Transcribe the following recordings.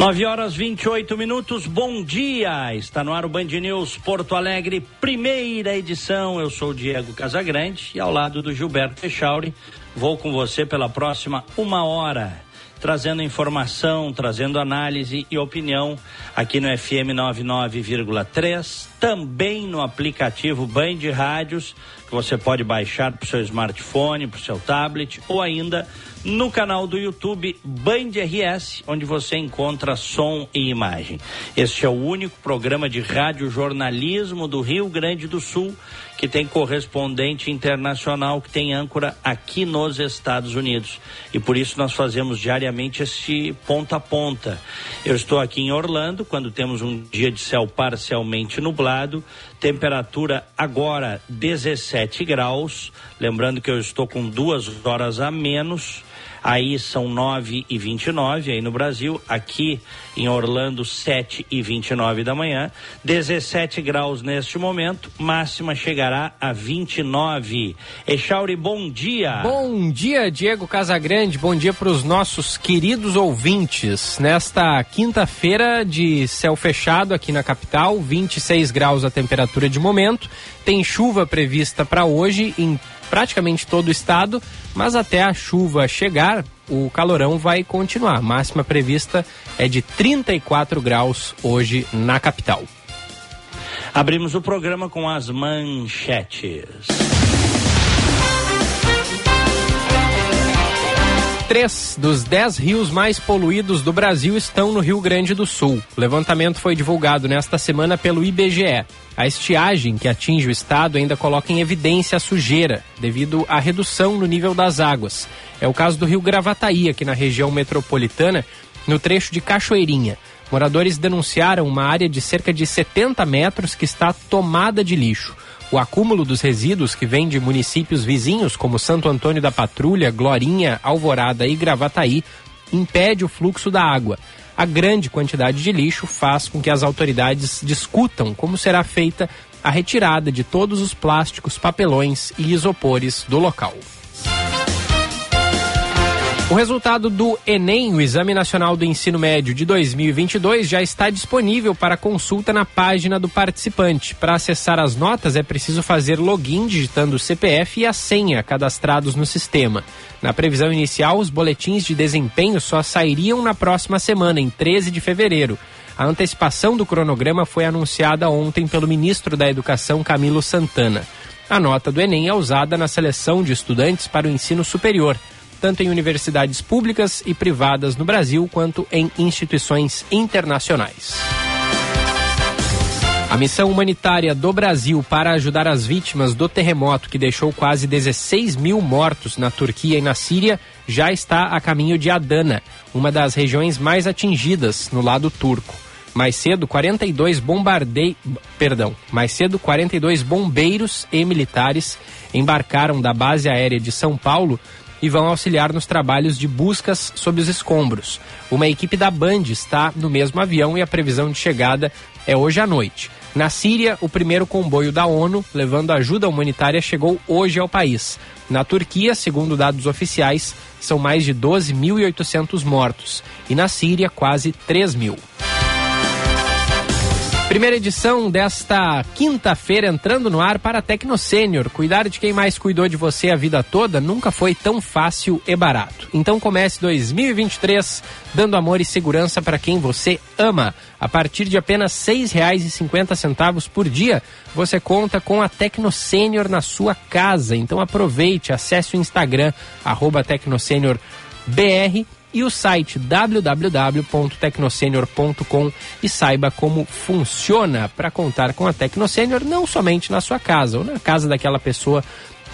9 horas 28 minutos, bom dia! Está no ar o Band News Porto Alegre, primeira edição. Eu sou o Diego Casagrande e ao lado do Gilberto Echauri, vou com você pela próxima uma hora, trazendo informação, trazendo análise e opinião aqui no FM 99,3, também no aplicativo Band Rádios, que você pode baixar para o seu smartphone, para o seu tablet ou ainda no canal do YouTube Band RS, onde você encontra som e imagem. Este é o único programa de rádio jornalismo do Rio Grande do Sul que tem correspondente internacional, que tem âncora aqui nos Estados Unidos. E por isso nós fazemos diariamente esse ponta a ponta. Eu estou aqui em Orlando, quando temos um dia de céu parcialmente nublado, temperatura agora 17 graus. Lembrando que eu estou com duas horas a menos aí são 9 e 29 aí no Brasil, aqui em Orlando 7 e 29 da manhã, 17 graus neste momento, máxima chegará a 29. Echauri, bom dia. Bom dia, Diego Casagrande, bom dia para os nossos queridos ouvintes. Nesta quinta-feira de céu fechado aqui na capital, 26 graus a temperatura de momento, tem chuva prevista para hoje em praticamente todo o estado, mas até a chuva chegar, o calorão vai continuar. A máxima prevista é de 34 graus hoje na capital. Abrimos o programa com as manchetes. Três dos dez rios mais poluídos do Brasil estão no Rio Grande do Sul. O levantamento foi divulgado nesta semana pelo IBGE. A estiagem que atinge o estado ainda coloca em evidência a sujeira, devido à redução no nível das águas. É o caso do rio Gravataí, aqui na região metropolitana, no trecho de Cachoeirinha. Moradores denunciaram uma área de cerca de 70 metros que está tomada de lixo. O acúmulo dos resíduos que vem de municípios vizinhos, como Santo Antônio da Patrulha, Glorinha, Alvorada e Gravataí, impede o fluxo da água. A grande quantidade de lixo faz com que as autoridades discutam como será feita a retirada de todos os plásticos, papelões e isopores do local. O resultado do Enem, o Exame Nacional do Ensino Médio de 2022, já está disponível para consulta na página do participante. Para acessar as notas é preciso fazer login digitando o CPF e a senha cadastrados no sistema. Na previsão inicial, os boletins de desempenho só sairiam na próxima semana, em 13 de fevereiro. A antecipação do cronograma foi anunciada ontem pelo ministro da Educação, Camilo Santana. A nota do Enem é usada na seleção de estudantes para o ensino superior tanto em universidades públicas e privadas no Brasil quanto em instituições internacionais. A missão humanitária do Brasil para ajudar as vítimas do terremoto que deixou quase 16 mil mortos na Turquia e na Síria já está a caminho de Adana, uma das regiões mais atingidas no lado turco. Mais cedo, 42 bombardei... Perdão, mais cedo 42 bombeiros e militares embarcaram da base aérea de São Paulo e vão auxiliar nos trabalhos de buscas sob os escombros. Uma equipe da Band está no mesmo avião e a previsão de chegada é hoje à noite. Na Síria, o primeiro comboio da ONU levando ajuda humanitária chegou hoje ao país. Na Turquia, segundo dados oficiais, são mais de 12.800 mortos e na Síria, quase 3 mil. Primeira edição desta quinta-feira entrando no ar para a. Cuidar de quem mais cuidou de você a vida toda nunca foi tão fácil e barato. Então comece 2023 dando amor e segurança para quem você ama. A partir de apenas R$ 6,50 por dia, você conta com a Tecno Sênior na sua casa. Então aproveite, acesse o Instagram, arroba BR e o site www.tecnosenior.com e saiba como funciona para contar com a Tecnosenior não somente na sua casa ou na casa daquela pessoa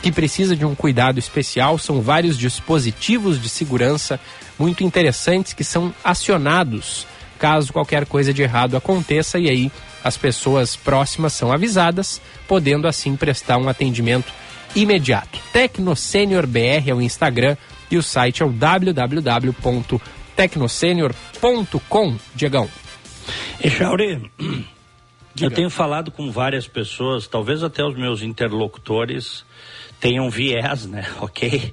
que precisa de um cuidado especial. São vários dispositivos de segurança muito interessantes que são acionados caso qualquer coisa de errado aconteça e aí as pessoas próximas são avisadas, podendo assim prestar um atendimento imediato. Tecnosenior BR é o Instagram e o site é o www.tecnosenior.com. Diegão. E Chauri, eu tenho falado com várias pessoas, talvez até os meus interlocutores tenham viés, né? Ok?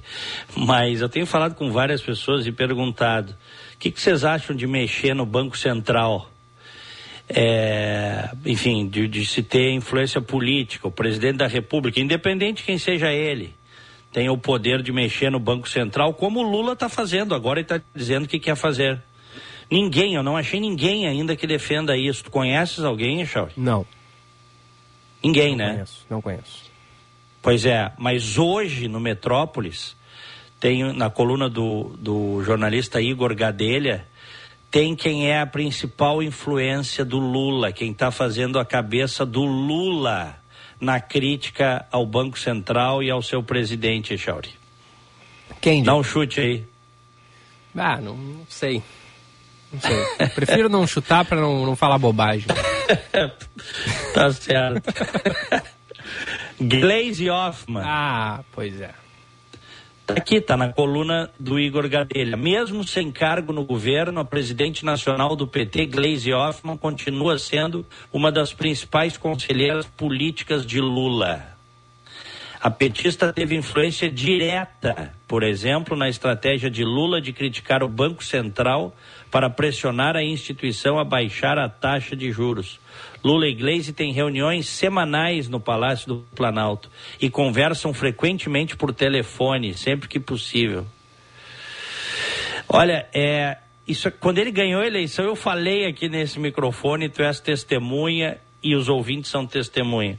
Mas eu tenho falado com várias pessoas e perguntado: o que, que vocês acham de mexer no Banco Central? É, enfim, de, de, se ter influência política, o presidente da República, independente de quem seja ele, tem o poder de mexer no Banco Central, como o Lula está fazendo agora e está dizendo que quer fazer. Ninguém, eu não achei ninguém ainda que defenda isso. Tu conheces alguém, Charles? Não. Ninguém, não né? Conheço, não conheço. Pois é, mas hoje no Metrópolis, tem na coluna do, do jornalista Igor Gadelha, tem quem é a principal influência do Lula, quem está fazendo a cabeça do Lula na crítica ao Banco Central e ao seu presidente, Echauri. Quem? Dá um chute aí. Ah, não, não sei. Não sei. Prefiro não chutar para não, não falar bobagem. tá certo. Glaze Hoffman. Ah, pois é. Tá aqui, tá na coluna do Igor Gadelha. Mesmo sem cargo no governo, a presidente nacional do PT, Gleisi Hoffmann, continua sendo uma das principais conselheiras políticas de Lula. A petista teve influência direta, por exemplo, na estratégia de Lula de criticar o Banco Central para pressionar a instituição a baixar a taxa de juros. Lula e Gleisi têm reuniões semanais no Palácio do Planalto e conversam frequentemente por telefone, sempre que possível. Olha, é, isso, quando ele ganhou a eleição, eu falei aqui nesse microfone, tu és testemunha e os ouvintes são testemunha.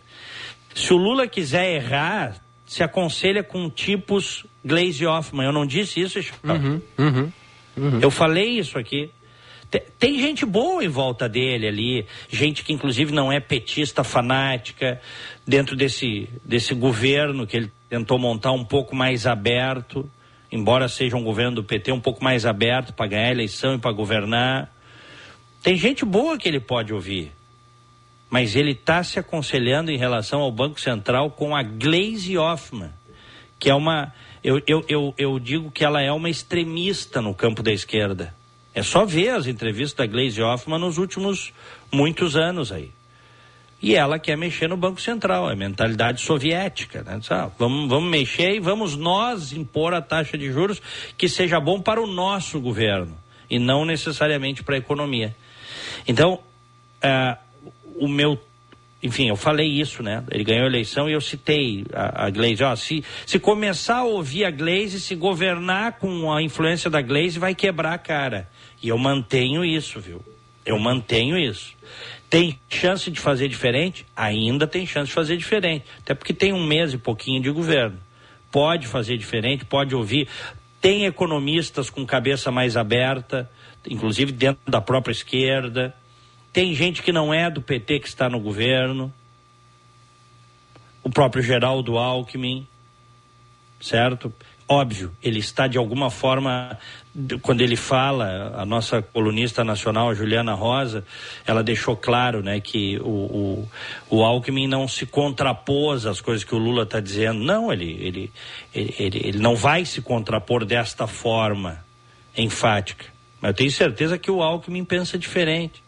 Se o Lula quiser errar, se aconselha com tipos Glaze Hoffman. Eu não disse isso, uhum, uhum, uhum. Eu falei isso aqui. Tem gente boa em volta dele ali, gente que inclusive não é petista fanática, dentro desse, desse governo que ele tentou montar um pouco mais aberto, embora seja um governo do PT um pouco mais aberto para ganhar a eleição e para governar. Tem gente boa que ele pode ouvir, mas ele está se aconselhando em relação ao Banco Central com a Glaze Hoffman, que é uma. Eu, eu, eu, eu digo que ela é uma extremista no campo da esquerda é só ver as entrevistas da Glaze Hoffman nos últimos muitos anos aí. E ela quer mexer no Banco Central, é mentalidade soviética. Né? Ah, vamos, vamos mexer e vamos nós impor a taxa de juros que seja bom para o nosso governo e não necessariamente para a economia. Então, uh, o meu enfim, eu falei isso, né? Ele ganhou a eleição e eu citei a, a Glaze. Ó, se, se começar a ouvir a Glaze, se governar com a influência da Glaze, vai quebrar a cara. E eu mantenho isso, viu? Eu mantenho isso. Tem chance de fazer diferente? Ainda tem chance de fazer diferente. Até porque tem um mês e pouquinho de governo. Pode fazer diferente, pode ouvir. Tem economistas com cabeça mais aberta, inclusive dentro da própria esquerda tem gente que não é do PT que está no governo. O próprio Geraldo Alckmin, certo? Óbvio, ele está de alguma forma, quando ele fala, a nossa colunista nacional, Juliana Rosa, ela deixou claro né, que o, o, o Alckmin não se contrapôs às coisas que o Lula está dizendo. Não, ele, ele, ele, ele não vai se contrapor desta forma enfática. Mas eu tenho certeza que o Alckmin pensa diferente.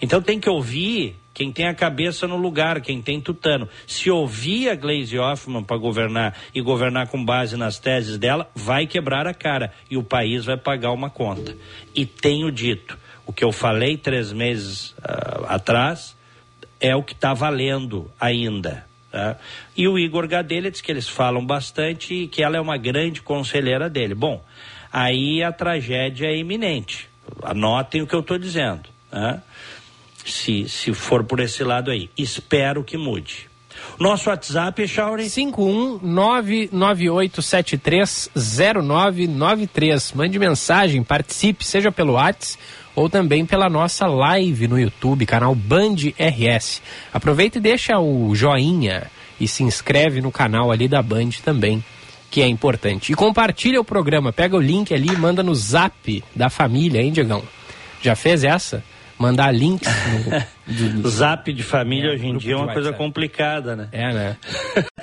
Então tem que ouvir quem tem a cabeça no lugar, quem tem tutano. Se ouvir a Glaze Hoffman para governar e governar com base nas teses dela, vai quebrar a cara e o país vai pagar uma conta. E tenho dito, o que eu falei três meses uh, atrás é o que está valendo ainda. Tá? E o Igor Gadelha diz que eles falam bastante e que ela é uma grande conselheira dele. Bom, aí a tragédia é iminente. Anotem o que eu estou dizendo. Tá? Se, se for por esse lado aí. Espero que mude. Nosso WhatsApp, Chauri? 51998730993. Mande mensagem, participe, seja pelo WhatsApp ou também pela nossa live no YouTube, canal Band RS. Aproveita e deixa o joinha e se inscreve no canal ali da Band também, que é importante. E compartilha o programa, pega o link ali e manda no zap da família, hein, Diegão? Já fez essa? Mandar links. No, Zap de família é, hoje em dia é uma coisa complicada, né? É, né?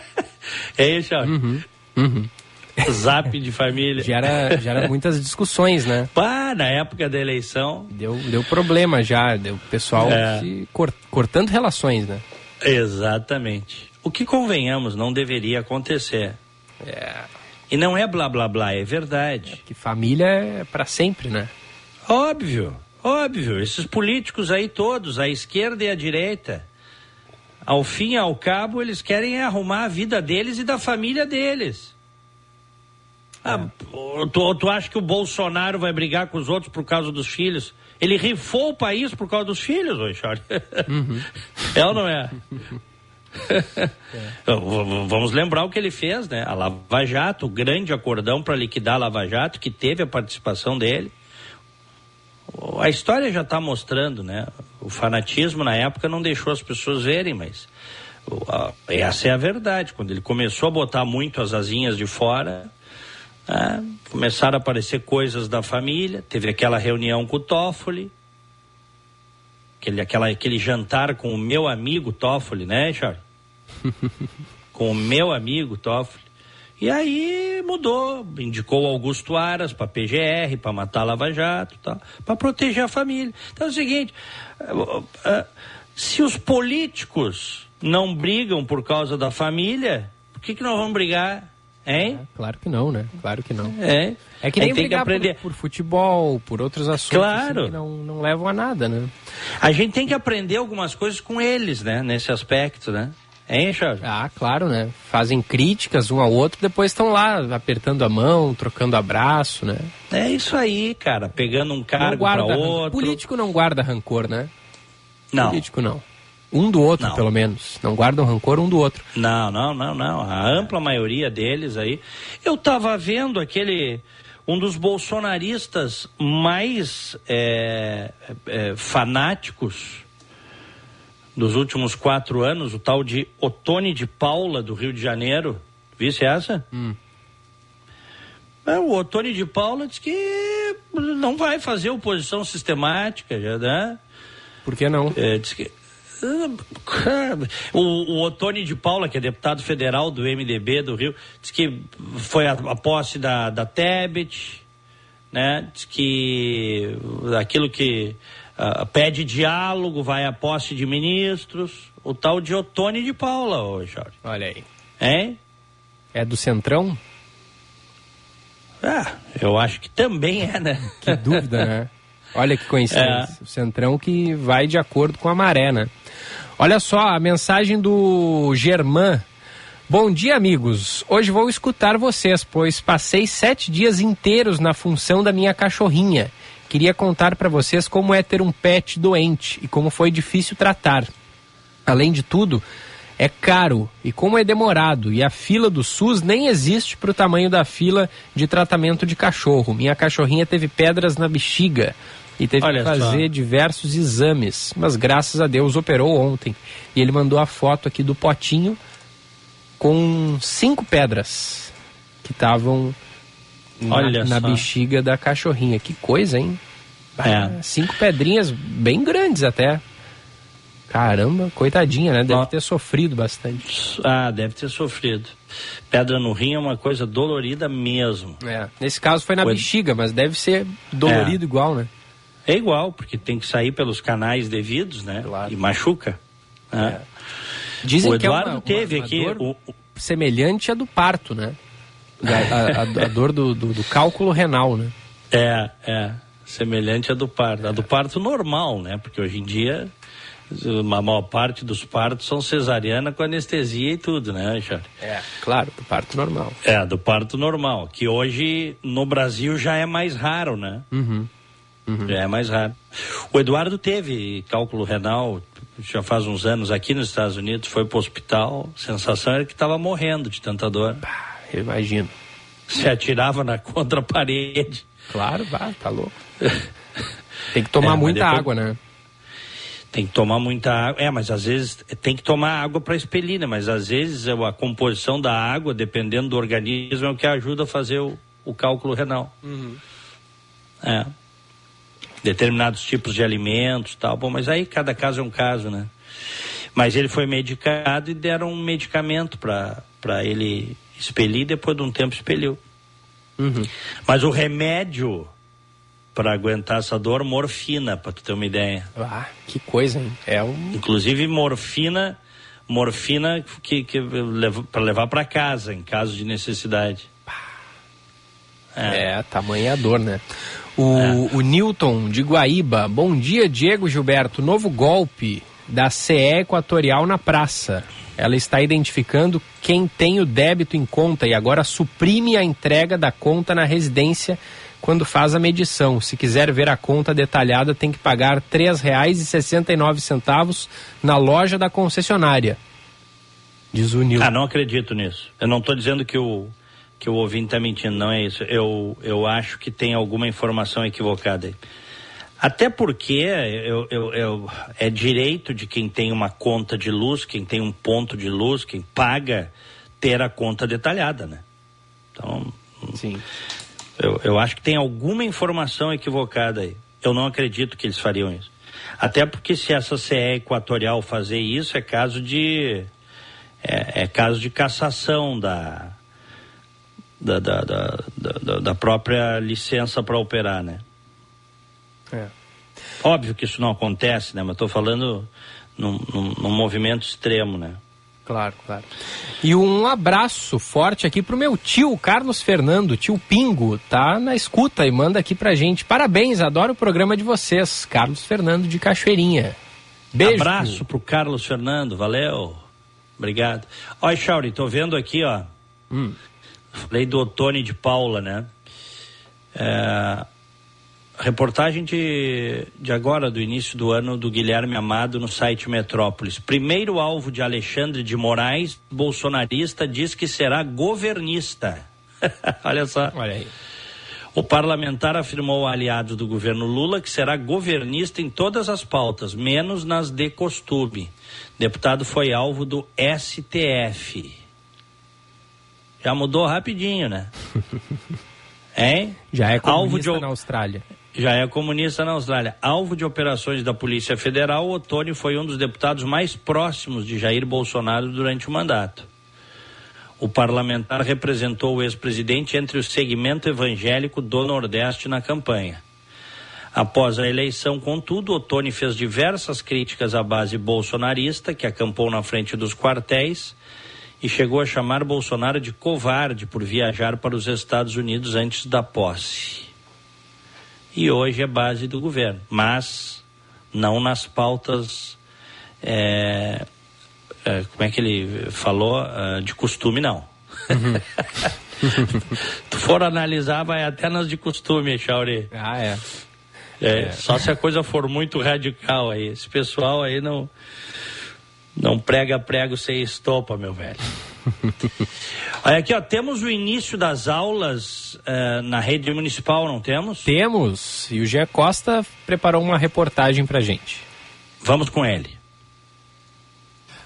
é isso, uhum, uhum. Zap de família. Gera, gera muitas discussões, né? Pá, na época da eleição. Deu, deu problema já, deu pessoal é. cortando relações, né? Exatamente. O que convenhamos não deveria acontecer. É. E não é blá blá blá, é verdade. É que família é para sempre, né? Óbvio, óbvio. Esses políticos aí todos, a esquerda e a direita, ao fim e ao cabo, eles querem arrumar a vida deles e da família deles. Ah, é. tu, tu acha que o Bolsonaro vai brigar com os outros por causa dos filhos? Ele rifou o país por causa dos filhos, Richard. Uhum. É ou não é? é. Vamos lembrar o que ele fez, né? A Lava Jato, o grande acordão para liquidar a Lava Jato, que teve a participação dele. A história já está mostrando, né? O fanatismo na época não deixou as pessoas verem, mas essa é a verdade. Quando ele começou a botar muito as asinhas de fora, né? começaram a aparecer coisas da família. Teve aquela reunião com o Toffoli, aquele, aquela, aquele jantar com o meu amigo Toffoli, né, Charles? com o meu amigo Toffoli. E aí mudou, indicou Augusto Aras para PGR, para matar Lava Jato, tá, para proteger a família. Então é o seguinte, eh, eh, se os políticos não brigam por causa da família, por que, que nós vamos brigar? Hein? É, claro que não, né? Claro que não. É. É que nem tem que aprender por, por, futebol, por outros assuntos claro. Assim, que não, não levam a nada, né? A gente tem que aprender algumas coisas com eles, né? Nesse aspecto, né? Hein, Charles? Ah, claro, né? Fazem críticas um ao outro, depois estão lá apertando a mão, trocando abraço, né? É isso aí, cara. Pegando um cargo para outro. Político não guarda rancor, né? Não. Político não. Um do outro, não. pelo menos. Não guardam rancor um do outro. Não, não, não, não. A ampla maioria deles aí. Eu tava vendo aquele. Um dos bolsonaristas mais é, é, fanáticos dos últimos quatro anos, o tal de Otone de Paula, do Rio de Janeiro. Visse essa? Hum. É, o Otone de Paula diz que não vai fazer oposição sistemática, já, né? Por que não? É, diz que, o, o Otone de Paula, que é deputado federal do MDB do Rio, diz que foi a, a posse da, da Tebet, né? Diz que aquilo que uh, pede diálogo, vai à posse de ministros, o tal de Otone de Paula, ô Jorge. Olha aí. Hein? É do Centrão? Ah, eu acho que também é, né? Que dúvida, né? Olha que coincidência. É. O Centrão que vai de acordo com a maré, né? Olha só a mensagem do Germán. Bom dia, amigos. Hoje vou escutar vocês, pois passei sete dias inteiros na função da minha cachorrinha. Queria contar para vocês como é ter um pet doente e como foi difícil tratar. Além de tudo, é caro e como é demorado e a fila do SUS nem existe para o tamanho da fila de tratamento de cachorro. Minha cachorrinha teve pedras na bexiga e teve Olha que fazer só. diversos exames, mas graças a Deus operou ontem. E ele mandou a foto aqui do potinho com cinco pedras que estavam na, na bexiga da cachorrinha. Que coisa, hein? É. Cinco pedrinhas bem grandes até. Caramba, coitadinha, né? Deve ter sofrido bastante. Ah, deve ter sofrido. Pedra no rim é uma coisa dolorida mesmo. É. Nesse caso foi na foi... bexiga, mas deve ser dolorido é. igual, né? É igual, porque tem que sair pelos canais devidos, né? Claro. E machuca. Né? É. Dizem o Eduardo que é uma, teve uma, uma aqui o, semelhante à do parto, né? A, a, a, dor do, do, do, cálculo renal, né? É, é. Semelhante à do parto. A do parto normal, né? Porque hoje em dia a maior parte dos partos são cesariana com anestesia e tudo, né, Richard? É, claro, do parto normal. É, do parto normal, que hoje no Brasil já é mais raro, né? Uhum. Uhum. Já é mais raro. O Eduardo teve cálculo renal já faz uns anos aqui nos Estados Unidos, foi pro hospital, a sensação era que estava morrendo de tanta dor. Bah, eu imagino. Se atirava na contra parede. Claro, vá, tá louco. Tem que tomar é, muita depois... água, né? Tem que tomar muita água. É, mas às vezes tem que tomar água para expelir, né? Mas às vezes a composição da água, dependendo do organismo, é o que ajuda a fazer o, o cálculo renal. Uhum. É. determinados tipos de alimentos tal. Bom, mas aí cada caso é um caso, né? Mas ele foi medicado e deram um medicamento para ele expelir, depois de um tempo expeliu. Uhum. Mas o remédio para aguentar essa dor, morfina, para tu ter uma ideia. Ah, que coisa, hein? É um... Inclusive morfina, morfina que, que para levar para casa em caso de necessidade. É, é tamanha dor, né? O, é. o Newton de Guaíba, bom dia, Diego Gilberto. Novo golpe da CE Equatorial na praça. Ela está identificando quem tem o débito em conta e agora suprime a entrega da conta na residência quando faz a medição. Se quiser ver a conta detalhada, tem que pagar R$ 3,69 na loja da concessionária. Diz o Nilton. Ah, não acredito nisso. Eu não estou dizendo que o, que o ouvinte está mentindo, não é isso. Eu, eu acho que tem alguma informação equivocada aí. Até porque eu, eu, eu, é direito de quem tem uma conta de luz, quem tem um ponto de luz, quem paga, ter a conta detalhada, né? Então, Sim. Eu, eu acho que tem alguma informação equivocada aí. Eu não acredito que eles fariam isso. Até porque se essa CE Equatorial fazer isso, é caso de. É, é caso de cassação da, da, da, da, da própria licença para operar, né? Óbvio que isso não acontece, né? Mas estou falando num, num, num movimento extremo, né? Claro, claro. E um abraço forte aqui pro meu tio Carlos Fernando, tio Pingo, tá na escuta e manda aqui pra gente. Parabéns, adoro o programa de vocês, Carlos Fernando de Cachoeirinha. Beijo. Abraço pro Carlos Fernando, valeu. Obrigado. Olha, Chauri, tô vendo aqui, ó. Hum. Falei do Otone de Paula, né? É, Reportagem de, de agora, do início do ano, do Guilherme Amado no site Metrópolis. Primeiro alvo de Alexandre de Moraes, bolsonarista, diz que será governista. Olha só. Olha aí. O parlamentar afirmou aliado do governo Lula que será governista em todas as pautas, menos nas de costume. Deputado foi alvo do STF. Já mudou rapidinho, né? Hein? Já é comunista alvo de... na Austrália já é comunista na Austrália. Alvo de operações da Polícia Federal, Otônio foi um dos deputados mais próximos de Jair Bolsonaro durante o mandato. O parlamentar representou o ex-presidente entre o segmento evangélico do Nordeste na campanha. Após a eleição, contudo, Otônio fez diversas críticas à base bolsonarista, que acampou na frente dos quartéis, e chegou a chamar Bolsonaro de covarde por viajar para os Estados Unidos antes da posse e hoje é base do governo, mas não nas pautas, é, é, como é que ele falou, uh, de costume não. Uhum. tu for analisar, vai até nas de costume, Chauri. Ah, é. É, é. Só se a coisa for muito radical aí. Esse pessoal aí não, não prega prego sem estopa, meu velho. Olha aqui, ó, temos o início das aulas uh, na rede municipal, não temos? Temos, e o Gé Costa preparou uma reportagem pra gente. Vamos com ele.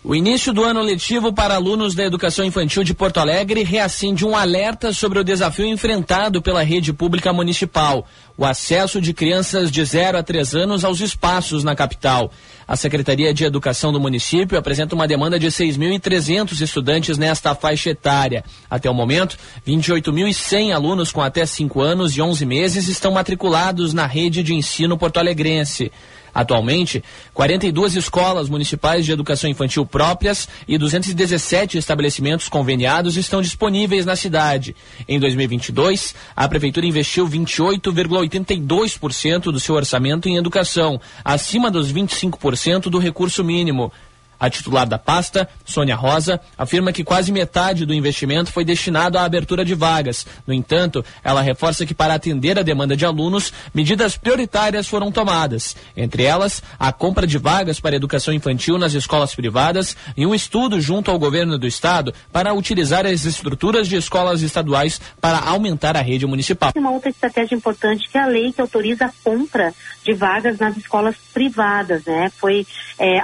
O início do ano letivo para alunos da educação infantil de Porto Alegre reacende um alerta sobre o desafio enfrentado pela rede pública municipal: o acesso de crianças de 0 a 3 anos aos espaços na capital. A Secretaria de Educação do município apresenta uma demanda de 6.300 estudantes nesta faixa etária. Até o momento, 28.100 alunos com até 5 anos e 11 meses estão matriculados na rede de ensino porto-alegrense. Atualmente, 42 escolas municipais de educação infantil próprias e 217 estabelecimentos conveniados estão disponíveis na cidade. Em 2022, a Prefeitura investiu 28,82% do seu orçamento em educação, acima dos 25% do recurso mínimo. A titular da pasta, Sônia Rosa, afirma que quase metade do investimento foi destinado à abertura de vagas. No entanto, ela reforça que para atender a demanda de alunos, medidas prioritárias foram tomadas. Entre elas, a compra de vagas para educação infantil nas escolas privadas e um estudo junto ao governo do estado para utilizar as estruturas de escolas estaduais para aumentar a rede municipal. Uma outra estratégia importante que é a lei que autoriza a compra de vagas nas escolas privadas, né? Foi é,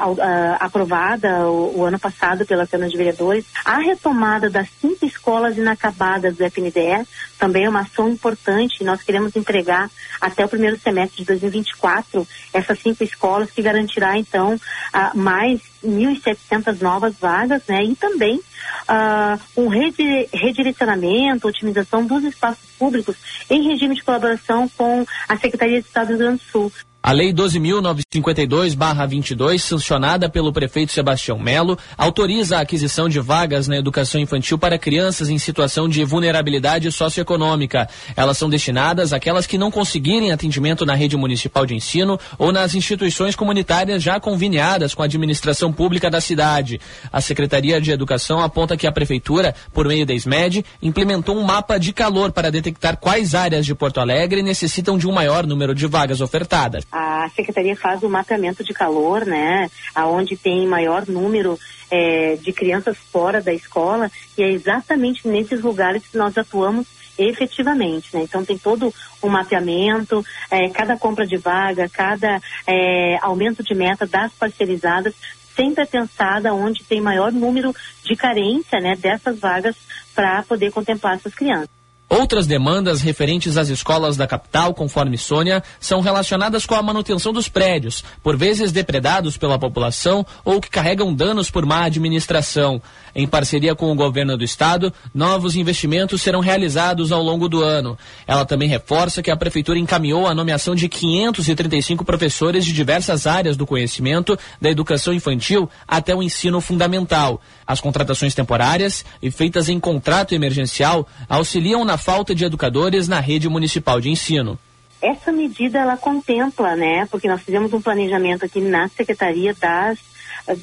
aprovada aprovada o, o, ano passado pela Câmara de Vereadores, a retomada das cinco escolas inacabadas do FNDE também é uma ação importante. Nós queremos entregar até o primeiro semestre de 2024 essas cinco escolas que garantirá então uh, mais 1.700 novas vagas, né? E também uh, um redirecionamento, otimização dos espaços públicos em regime de colaboração com a Secretaria de Estado do Rio Grande do Sul. A Lei 12.952-22, sancionada pelo prefeito Sebastião Melo, autoriza a aquisição de vagas na educação infantil para crianças em situação de vulnerabilidade socioeconômica. Elas são destinadas àquelas que não conseguirem atendimento na rede municipal de ensino ou nas instituições comunitárias já conveniadas com a administração pública da cidade. A Secretaria de Educação aponta que a prefeitura, por meio da SMED, implementou um mapa de calor para detectar quais áreas de Porto Alegre necessitam de um maior número de vagas ofertadas a secretaria faz o mapeamento de calor, né, aonde tem maior número é, de crianças fora da escola e é exatamente nesses lugares que nós atuamos efetivamente, né? Então tem todo um mapeamento, é, cada compra de vaga, cada é, aumento de meta das parcerizadas sempre é pensada onde tem maior número de carência, né, dessas vagas para poder contemplar essas crianças. Outras demandas referentes às escolas da capital, conforme Sônia, são relacionadas com a manutenção dos prédios, por vezes depredados pela população ou que carregam danos por má administração. Em parceria com o governo do estado, novos investimentos serão realizados ao longo do ano. Ela também reforça que a prefeitura encaminhou a nomeação de 535 professores de diversas áreas do conhecimento da educação infantil até o ensino fundamental. As contratações temporárias e feitas em contrato emergencial auxiliam na falta de educadores na rede municipal de ensino. Essa medida ela contempla, né? Porque nós fizemos um planejamento aqui na secretaria das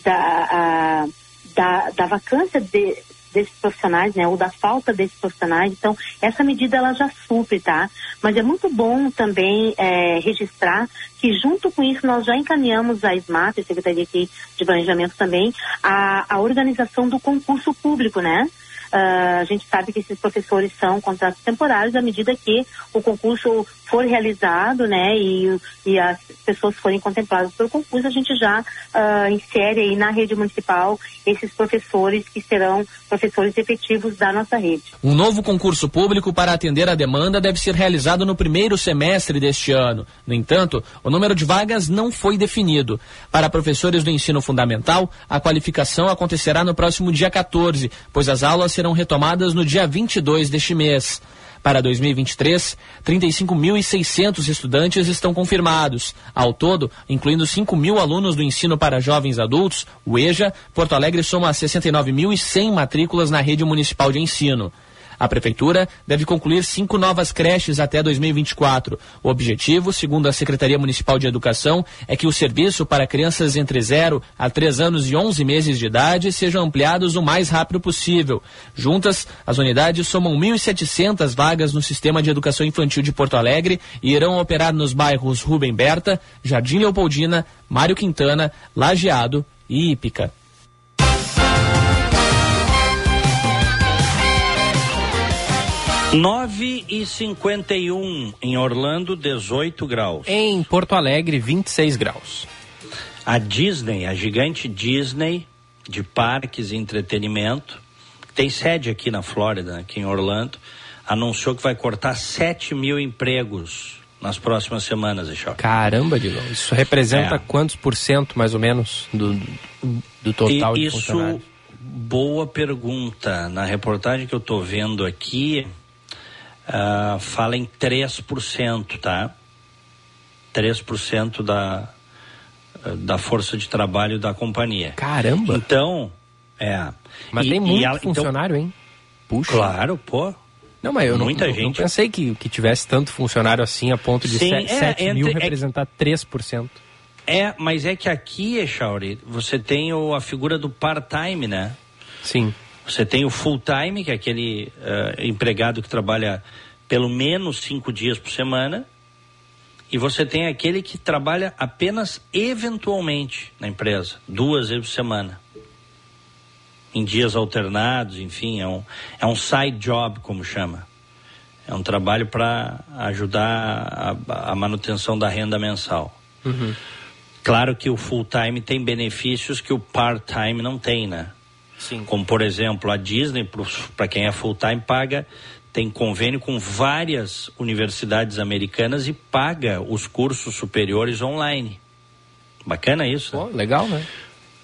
da, a, da, da vacância de, desses profissionais, né, ou da falta desses profissionais. Então, essa medida ela já supre, tá? Mas é muito bom também é, registrar que junto com isso nós já encaminhamos a SMAT, a Secretaria aqui de Planejamento também, a, a organização do concurso público, né? Uh, a gente sabe que esses professores são contratos temporários à medida que o concurso for realizado, né, e, e as pessoas forem contempladas pelo concurso, a gente já uh, insere aí na rede municipal esses professores que serão professores efetivos da nossa rede. Um novo concurso público para atender a demanda deve ser realizado no primeiro semestre deste ano. No entanto, o número de vagas não foi definido. Para professores do ensino fundamental, a qualificação acontecerá no próximo dia 14, pois as aulas serão retomadas no dia 22 deste mês. Para 2023, 35.600 estudantes estão confirmados. Ao todo, incluindo 5 mil alunos do ensino para jovens adultos, o EJA, Porto Alegre soma 69.100 matrículas na rede municipal de ensino. A Prefeitura deve concluir cinco novas creches até 2024. O objetivo, segundo a Secretaria Municipal de Educação, é que o serviço para crianças entre 0 a 3 anos e 11 meses de idade sejam ampliados o mais rápido possível. Juntas, as unidades somam 1.700 vagas no Sistema de Educação Infantil de Porto Alegre e irão operar nos bairros Rubem Berta, Jardim Leopoldina, Mário Quintana, Lajeado e Ípica. 9 e 51 em Orlando, 18 graus. Em Porto Alegre, 26 graus. A Disney, a gigante Disney de parques e entretenimento, tem sede aqui na Flórida, aqui em Orlando, anunciou que vai cortar 7 mil empregos nas próximas semanas, Ixó. Caramba, Dilon, isso representa é. quantos por cento, mais ou menos, do, do total e de isso, funcionários? Boa pergunta. Na reportagem que eu estou vendo aqui, uh, fala em 3%, tá? 3% da, da força de trabalho da companhia. Caramba! Então, é. Mas e, tem muito ela, então funcionário, então, hein? Puxa. Claro, pô. Não, mas eu Muita não, gente. não pensei que, que tivesse tanto funcionário assim a ponto de Sim, 7, é, 7 mil entre, representar é, 3%. É, mas é que aqui, Echauri, você tem o, a figura do part-time, né? Sim. Você tem o full time, que é aquele uh, empregado que trabalha pelo menos cinco dias por semana. E você tem aquele que trabalha apenas eventualmente na empresa, duas vezes por semana. Em dias alternados, enfim, é um, é um side job, como chama. É um trabalho para ajudar a, a, manutenção da renda mensal. Uhum. Claro que o full-time tem benefícios que o part-time não tem, né? Sim. Como, por exemplo, a Disney, para quem é full-time, paga, tem convênio com várias universidades americanas e paga os cursos superiores online. Bacana isso. Né? Legal, né?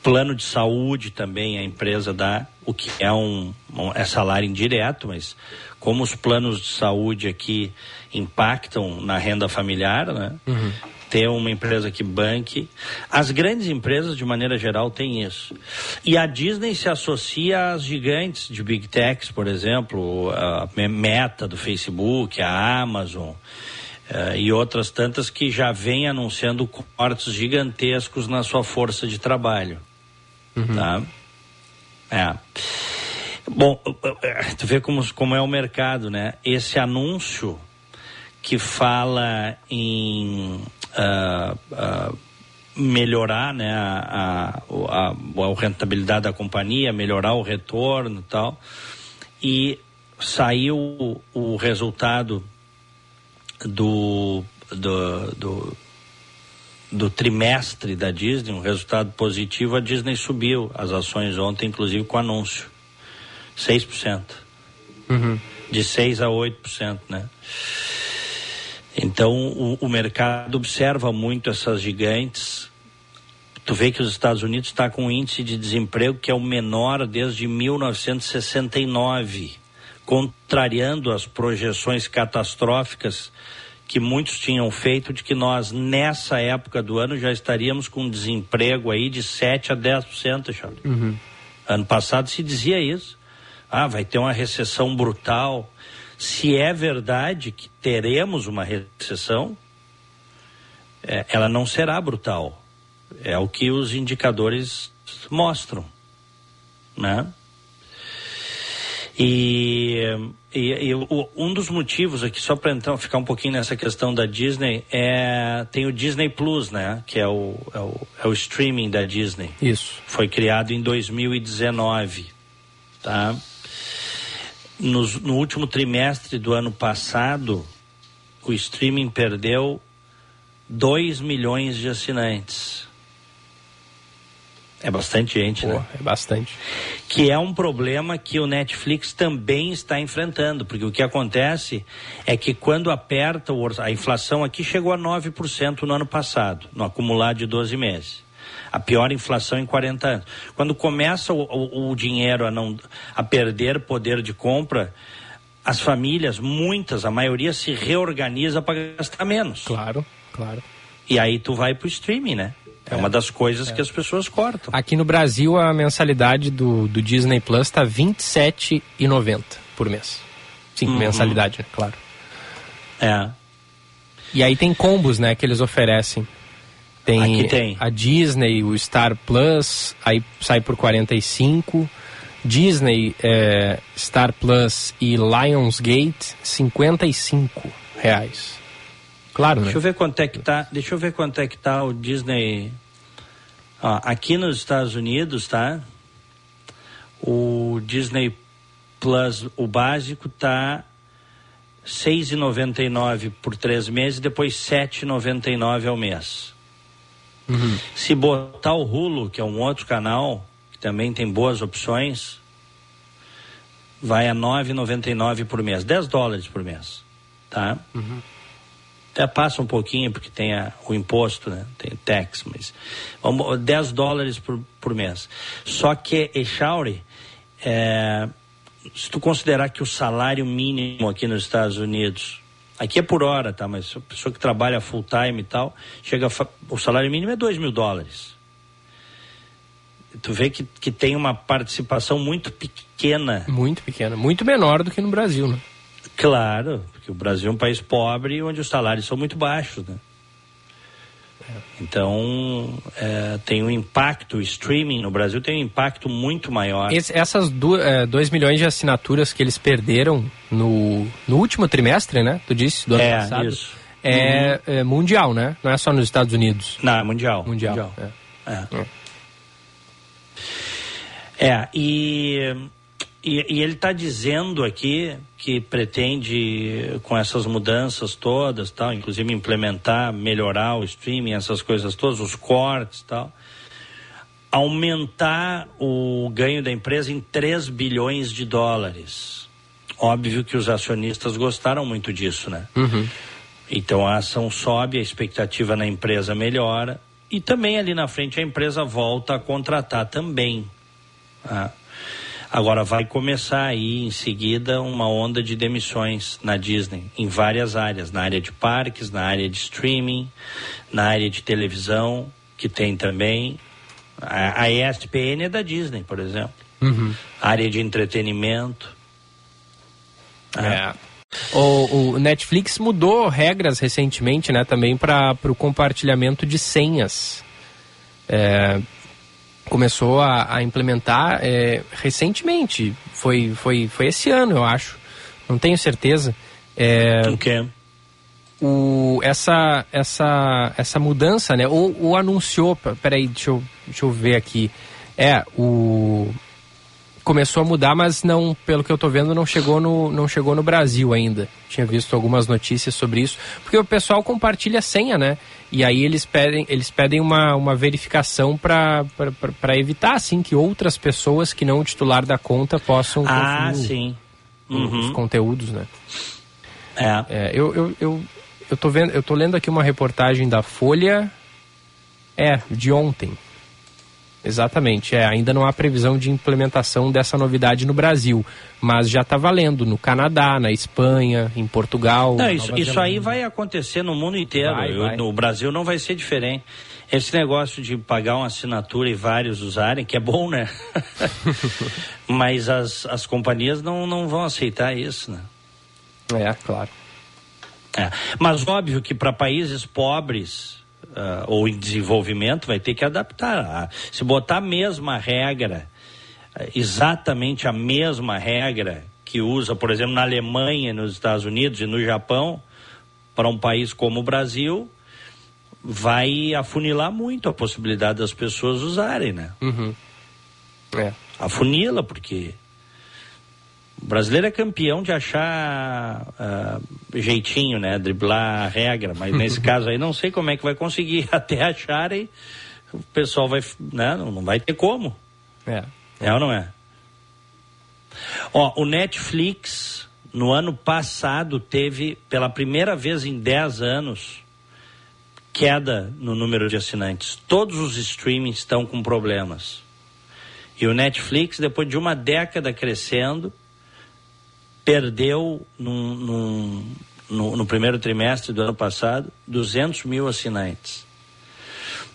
Plano de saúde também a empresa dá, o que é um, um é salário indireto, mas como os planos de saúde aqui impactam na renda familiar, né? Uhum ter uma empresa que banque. As grandes empresas, de maneira geral, têm isso. E a Disney se associa às gigantes de Big Techs, por exemplo, a Meta do Facebook, a Amazon. Uh, e outras tantas que já vêm anunciando cortes gigantescos na sua força de trabalho. Uhum. Tá? É. Bom, tu vê como, como é o mercado, né? Esse anúncio que fala em uh, uh, melhorar né, a, a, a, rentabilidade da companhia, melhorar o retorno e tal. E saiu o, o resultado do, do, do, do, trimestre da Disney, um resultado positivo, a Disney subiu as ações ontem, inclusive com anúncio. 6%. Uhum. De 6 a 8%, né? Então o, o mercado observa muito essas gigantes. Tu vê que os Estados Unidos está com um índice de desemprego que é o menor desde 1969, contrariando as projeções catastróficas que muitos tinham feito de que nós, nessa época do ano, já estaríamos com um desemprego aí de 7 a 10%, Charles. Uhum. Ano passado se dizia isso. Ah, vai ter uma recessão brutal se é verdade que teremos uma recessão, é, ela não será brutal. É o que os indicadores mostram, né? E, e, e um dos motivos aqui, só para então ficar um pouquinho nessa questão da Disney, é tem o Disney Plus, né? Que é o, é o, é o streaming da Disney. Isso. Foi criado em 2019, tá? No, no último trimestre do ano passado, o streaming perdeu 2 milhões de assinantes. É bastante gente, Pô, né? É bastante. Que é um problema que o Netflix também está enfrentando, porque o que acontece é que quando aperta o, a inflação aqui chegou a 9% no ano passado, no acumulado de 12 meses a pior inflação em 40 anos. Quando começa o, o, o dinheiro a, não, a perder poder de compra, as famílias, muitas, a maioria se reorganiza para gastar menos. Claro, claro. E aí tu vai para o streaming, né? É, é, uma das coisas é. que as pessoas cortam. Aqui no Brasil a mensalidade do, do Disney Plus está R$ 27,90 por mês. Sim, uhum. mensalidade, né? claro. É. E aí tem combos, né, que eles oferecem. Tem, tem, a Disney, o Star Plus, aí sai por 45. Disney, é, Star Plus e Lionsgate, 55 reais. Claro, deixa né? Eu ver quanto é que tá, deixa eu ver quanto é que tá o Disney. Ó, aqui nos Estados Unidos, tá? O Disney Plus, o básico, tá 6,99 por três meses, depois 7,99 ao mês. Uhum. Se botar o Rulo, que é um outro canal, que também tem boas opções, vai a 9,99 por mês, 10 dólares por mês, tá? Uhum. Até passa um pouquinho porque tem a, o imposto, né? Tem tax, mas vamos, 10 dólares por, por mês. Só que Echauri, é, se tu considerar que o salário mínimo aqui nos Estados Unidos Aqui é por hora, tá? Mas a pessoa que trabalha full time e tal, chega o salário mínimo é 2 mil dólares. Tu vê que, que tem uma participação muito pequena. Muito pequena. Muito menor do que no Brasil, né? Claro, porque o Brasil é um país pobre onde os salários são muito baixos, né? Então, é, tem um impacto, o streaming no Brasil tem um impacto muito maior. Esse, essas 2 é, milhões de assinaturas que eles perderam no, no último trimestre, né? Tu disse, do ano é, passado. Isso. É, uhum. é, mundial, né? Não é só nos Estados Unidos. Não, é mundial. Mundial. mundial. É. é. é e E, e ele está dizendo aqui que pretende, com essas mudanças todas, tal, inclusive implementar, melhorar o streaming, essas coisas todas, os cortes tal, aumentar o ganho da empresa em 3 bilhões de dólares. Óbvio que os acionistas gostaram muito disso, né? Uhum. Então a ação sobe, a expectativa na empresa melhora e também ali na frente a empresa volta a contratar também. Ah. Agora vai começar aí em seguida uma onda de demissões na Disney, em várias áreas, na área de parques, na área de streaming, na área de televisão, que tem também. A, a ESPN é da Disney, por exemplo. Uhum. Área de entretenimento. É. O, o, Netflix mudou regras recentemente, né, também para o compartilhamento de senhas. É, começou a, a implementar é, recentemente. Foi, foi, foi esse ano, eu acho. Não tenho certeza. É, o quê? O, essa, essa, essa mudança, né? Ou, ou anunciou. Peraí, deixa eu, deixa eu ver aqui. É, o começou a mudar, mas não, pelo que eu estou vendo, não chegou no, não chegou no Brasil ainda. Tinha visto algumas notícias sobre isso, porque o pessoal compartilha a senha, né? E aí eles pedem, eles pedem uma, uma verificação para evitar assim que outras pessoas que não o titular da conta possam ah, sim. Uhum. os conteúdos, né? É. é eu, eu, eu, eu tô vendo, eu tô lendo aqui uma reportagem da Folha, é de ontem. Exatamente, é, ainda não há previsão de implementação dessa novidade no Brasil, mas já está valendo no Canadá, na Espanha, em Portugal. Não, isso, isso aí vai acontecer no mundo inteiro. Vai, Eu, vai. no Brasil não vai ser diferente. Esse negócio de pagar uma assinatura e vários usarem, que é bom, né? mas as, as companhias não, não vão aceitar isso, né? É, claro. É. Mas óbvio que para países pobres uh, ou em desenvolvimento vai ter que adaptar. Se botar a mesma regra, uh, exatamente a mesma regra que usa, por exemplo, na Alemanha, nos Estados Unidos e no Japão, para um país como o Brasil, vai afunilar muito a possibilidade das pessoas usarem, né? Uhum. É. Afunila, porque o brasileiro é campeão de achar uh, jeitinho, né? Driblar a regra, mas nesse caso aí não sei como é que vai conseguir até acharem. O pessoal vai, né? Não vai ter como. É. É ou não é? Ó, o Netflix no ano passado teve pela primeira vez em 10 anos queda no número de assinantes. Todos os streamings estão com problemas. E o Netflix, depois de uma década crescendo, perdeu num, num, no, no, primeiro trimestre do ano passado 200 mil assinantes.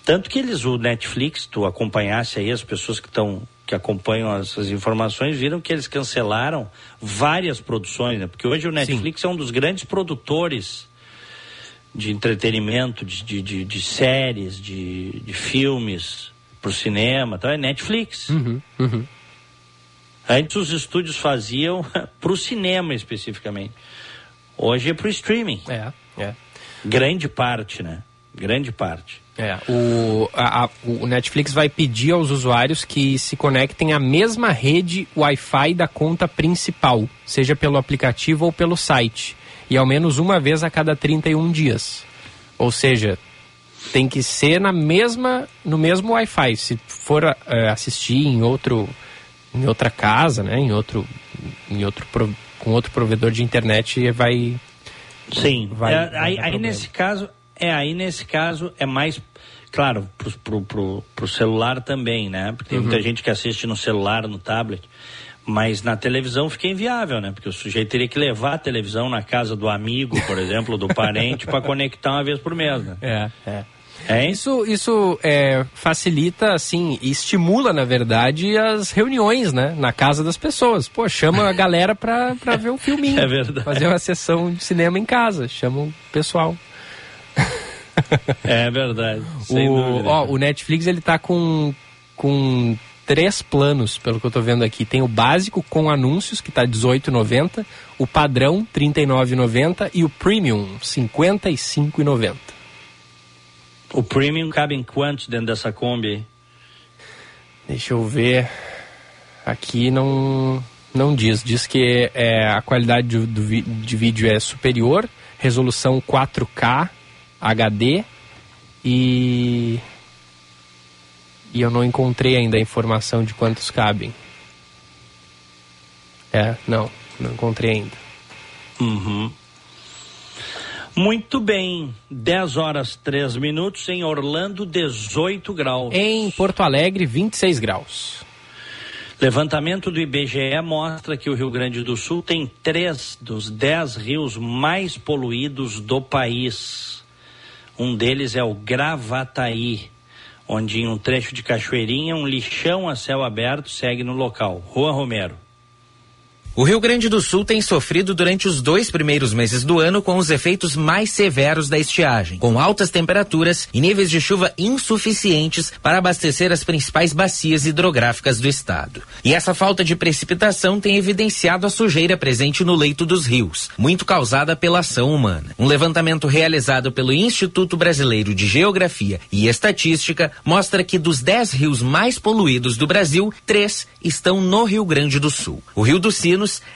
Tanto que eles, o Netflix, tu acompanhasse aí as pessoas que estão que acompanham essas informações viram que eles cancelaram várias produções, né? Porque hoje o Netflix Sim. é um dos grandes produtores de entretenimento, de, de, de, de séries, de, de filmes para o cinema, então é Netflix. Uhum, uhum. Antes os estúdios faziam para o cinema especificamente. Hoje é para o streaming. É, é. Grande parte, né? Grande parte. É, o, a, a, o Netflix vai pedir aos usuários que se conectem à mesma rede Wi-Fi da conta principal, seja pelo aplicativo ou pelo site, e ao menos uma vez a cada 31 dias. Ou seja, tem que ser na mesma, no mesmo Wi-Fi. Se for uh, assistir em outro em outra casa, né? Em outro, em outro com outro provedor de internet vai. Sim. Vai, é, vai aí, aí nesse caso é aí nesse caso é mais claro pro, pro, pro, pro celular também, né? Porque tem Uhum. muita gente que assiste no celular, no tablet. Mas na televisão fica inviável, né? Porque o sujeito teria que levar a televisão na casa do amigo, por exemplo, do parente, para conectar uma vez por mês, né? É, é. É Isso, isso é, facilita, assim, e estimula, na verdade, as reuniões, né? Na casa das pessoas. Pô, chama a galera pra, pra ver um filminho. É verdade. Fazer uma sessão de cinema em casa. Chama o pessoal. É verdade. O, ó, o Netflix, ele tá com, com três planos, pelo que eu tô vendo aqui. Tem o básico com anúncios, que tá R$18,90. O padrão, R$39,90. E o premium, R$55,90. O premium cabe em quantos dentro dessa Kombi? aí? Deixa eu ver. Aqui não. Não diz. Diz que é, a qualidade do, do, de vídeo é superior, resolução 4K, HD e. E eu não encontrei ainda a informação de quantos cabem. É, não, não encontrei ainda. Uhum. Muito bem, 10 horas 3 minutos em Orlando, 18 graus. Em Porto Alegre, 26 graus. Levantamento do IBGE mostra que o Rio Grande do Sul tem três dos dez rios mais poluídos do país. Um deles é o Gravataí, onde em um trecho de Cachoeirinha um lixão a céu aberto segue no local. Rua Romero. O Rio Grande do Sul tem sofrido durante os dois primeiros meses do ano com os efeitos mais severos da estiagem, com altas temperaturas e níveis de chuva insuficientes para abastecer as principais bacias hidrográficas do estado. E essa falta de precipitação tem evidenciado a sujeira presente no leito dos rios, muito causada pela ação humana. Um levantamento realizado pelo Instituto Brasileiro de Geografia e Estatística mostra que dos dez rios mais poluídos do Brasil, três estão no Rio Grande do Sul. O Rio dos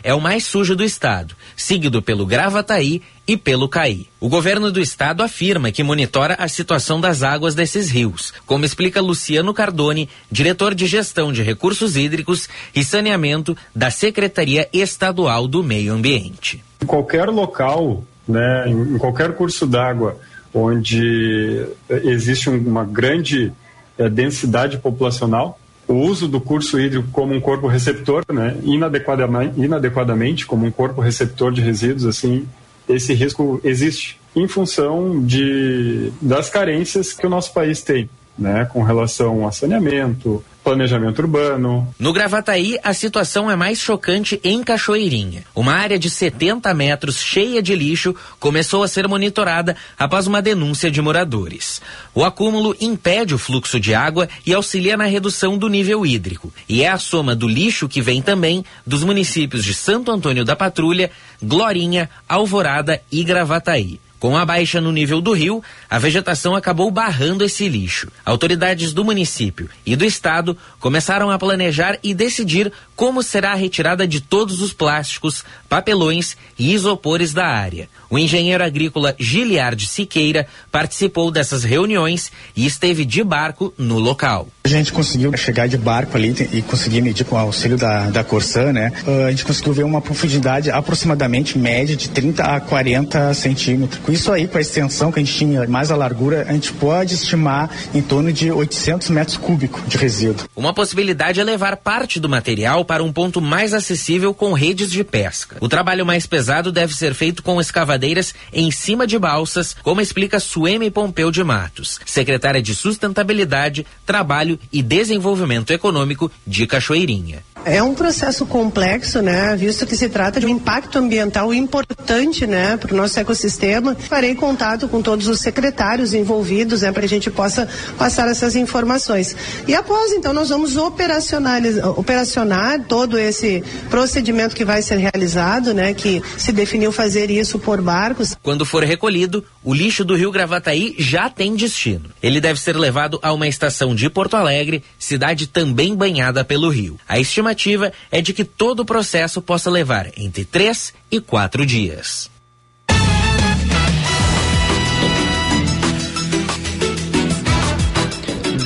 É o mais sujo do estado, seguido pelo Gravataí e pelo Caí. O governo do estado afirma que monitora a situação das águas desses rios, como explica Luciano Cardone, diretor de gestão de recursos hídricos e saneamento da Secretaria Estadual do Meio Ambiente. Em qualquer local, né, em qualquer curso d'água onde existe uma grande é, densidade populacional, o uso do curso hídrico como um corpo receptor, né, inadequadamente, inadequadamente como um corpo receptor de resíduos, assim, esse risco existe em função de, das carências que o nosso país tem, né, com relação a saneamento, planejamento urbano. No Gravataí, a situação é mais chocante em Cachoeirinha. Uma área de 70 metros cheia de lixo começou a ser monitorada após uma denúncia de moradores. O acúmulo impede o fluxo de água e auxilia na redução do nível hídrico. E é a soma do lixo que vem também dos municípios de Santo Antônio da Patrulha, Glorinha, Alvorada e Gravataí. Com a baixa no nível do rio, a vegetação acabou barrando esse lixo. Autoridades do município e do estado começaram a planejar e decidir como será a retirada de todos os plásticos, papelões e isopores da área. O engenheiro agrícola Giliard Siqueira participou dessas reuniões e esteve de barco no local. A gente conseguiu chegar de barco ali e conseguir medir com o auxílio da, da Corsã, né? Uh, a gente conseguiu ver uma profundidade aproximadamente média de 30 a 40 centímetros. Com isso aí, com a extensão que a gente tinha, mais a largura, a gente pode estimar em torno de 800 metros cúbicos de resíduo. Uma possibilidade é levar parte do material para um ponto mais acessível com redes de pesca. O trabalho mais pesado deve ser feito com escavadeiras em cima de balsas, como explica Sueme Pompeu de Matos, secretária de Sustentabilidade, Trabalho e Desenvolvimento Econômico de Cachoeirinha. É um processo complexo, né? Visto que se trata de um impacto ambiental importante, né, para o nosso ecossistema. Farei contato com todos os secretários envolvidos, né, para a gente possa passar essas informações. E após, então, nós vamos operacionalizar, operacionar todo esse procedimento que vai ser realizado, né, que se definiu fazer isso por barcos. Quando for recolhido, o lixo do Rio Gravataí já tem destino. Ele deve ser levado a uma estação de Porto Alegre, cidade também banhada pelo rio. A estima estimativa é de que todo o processo possa levar entre três e quatro dias.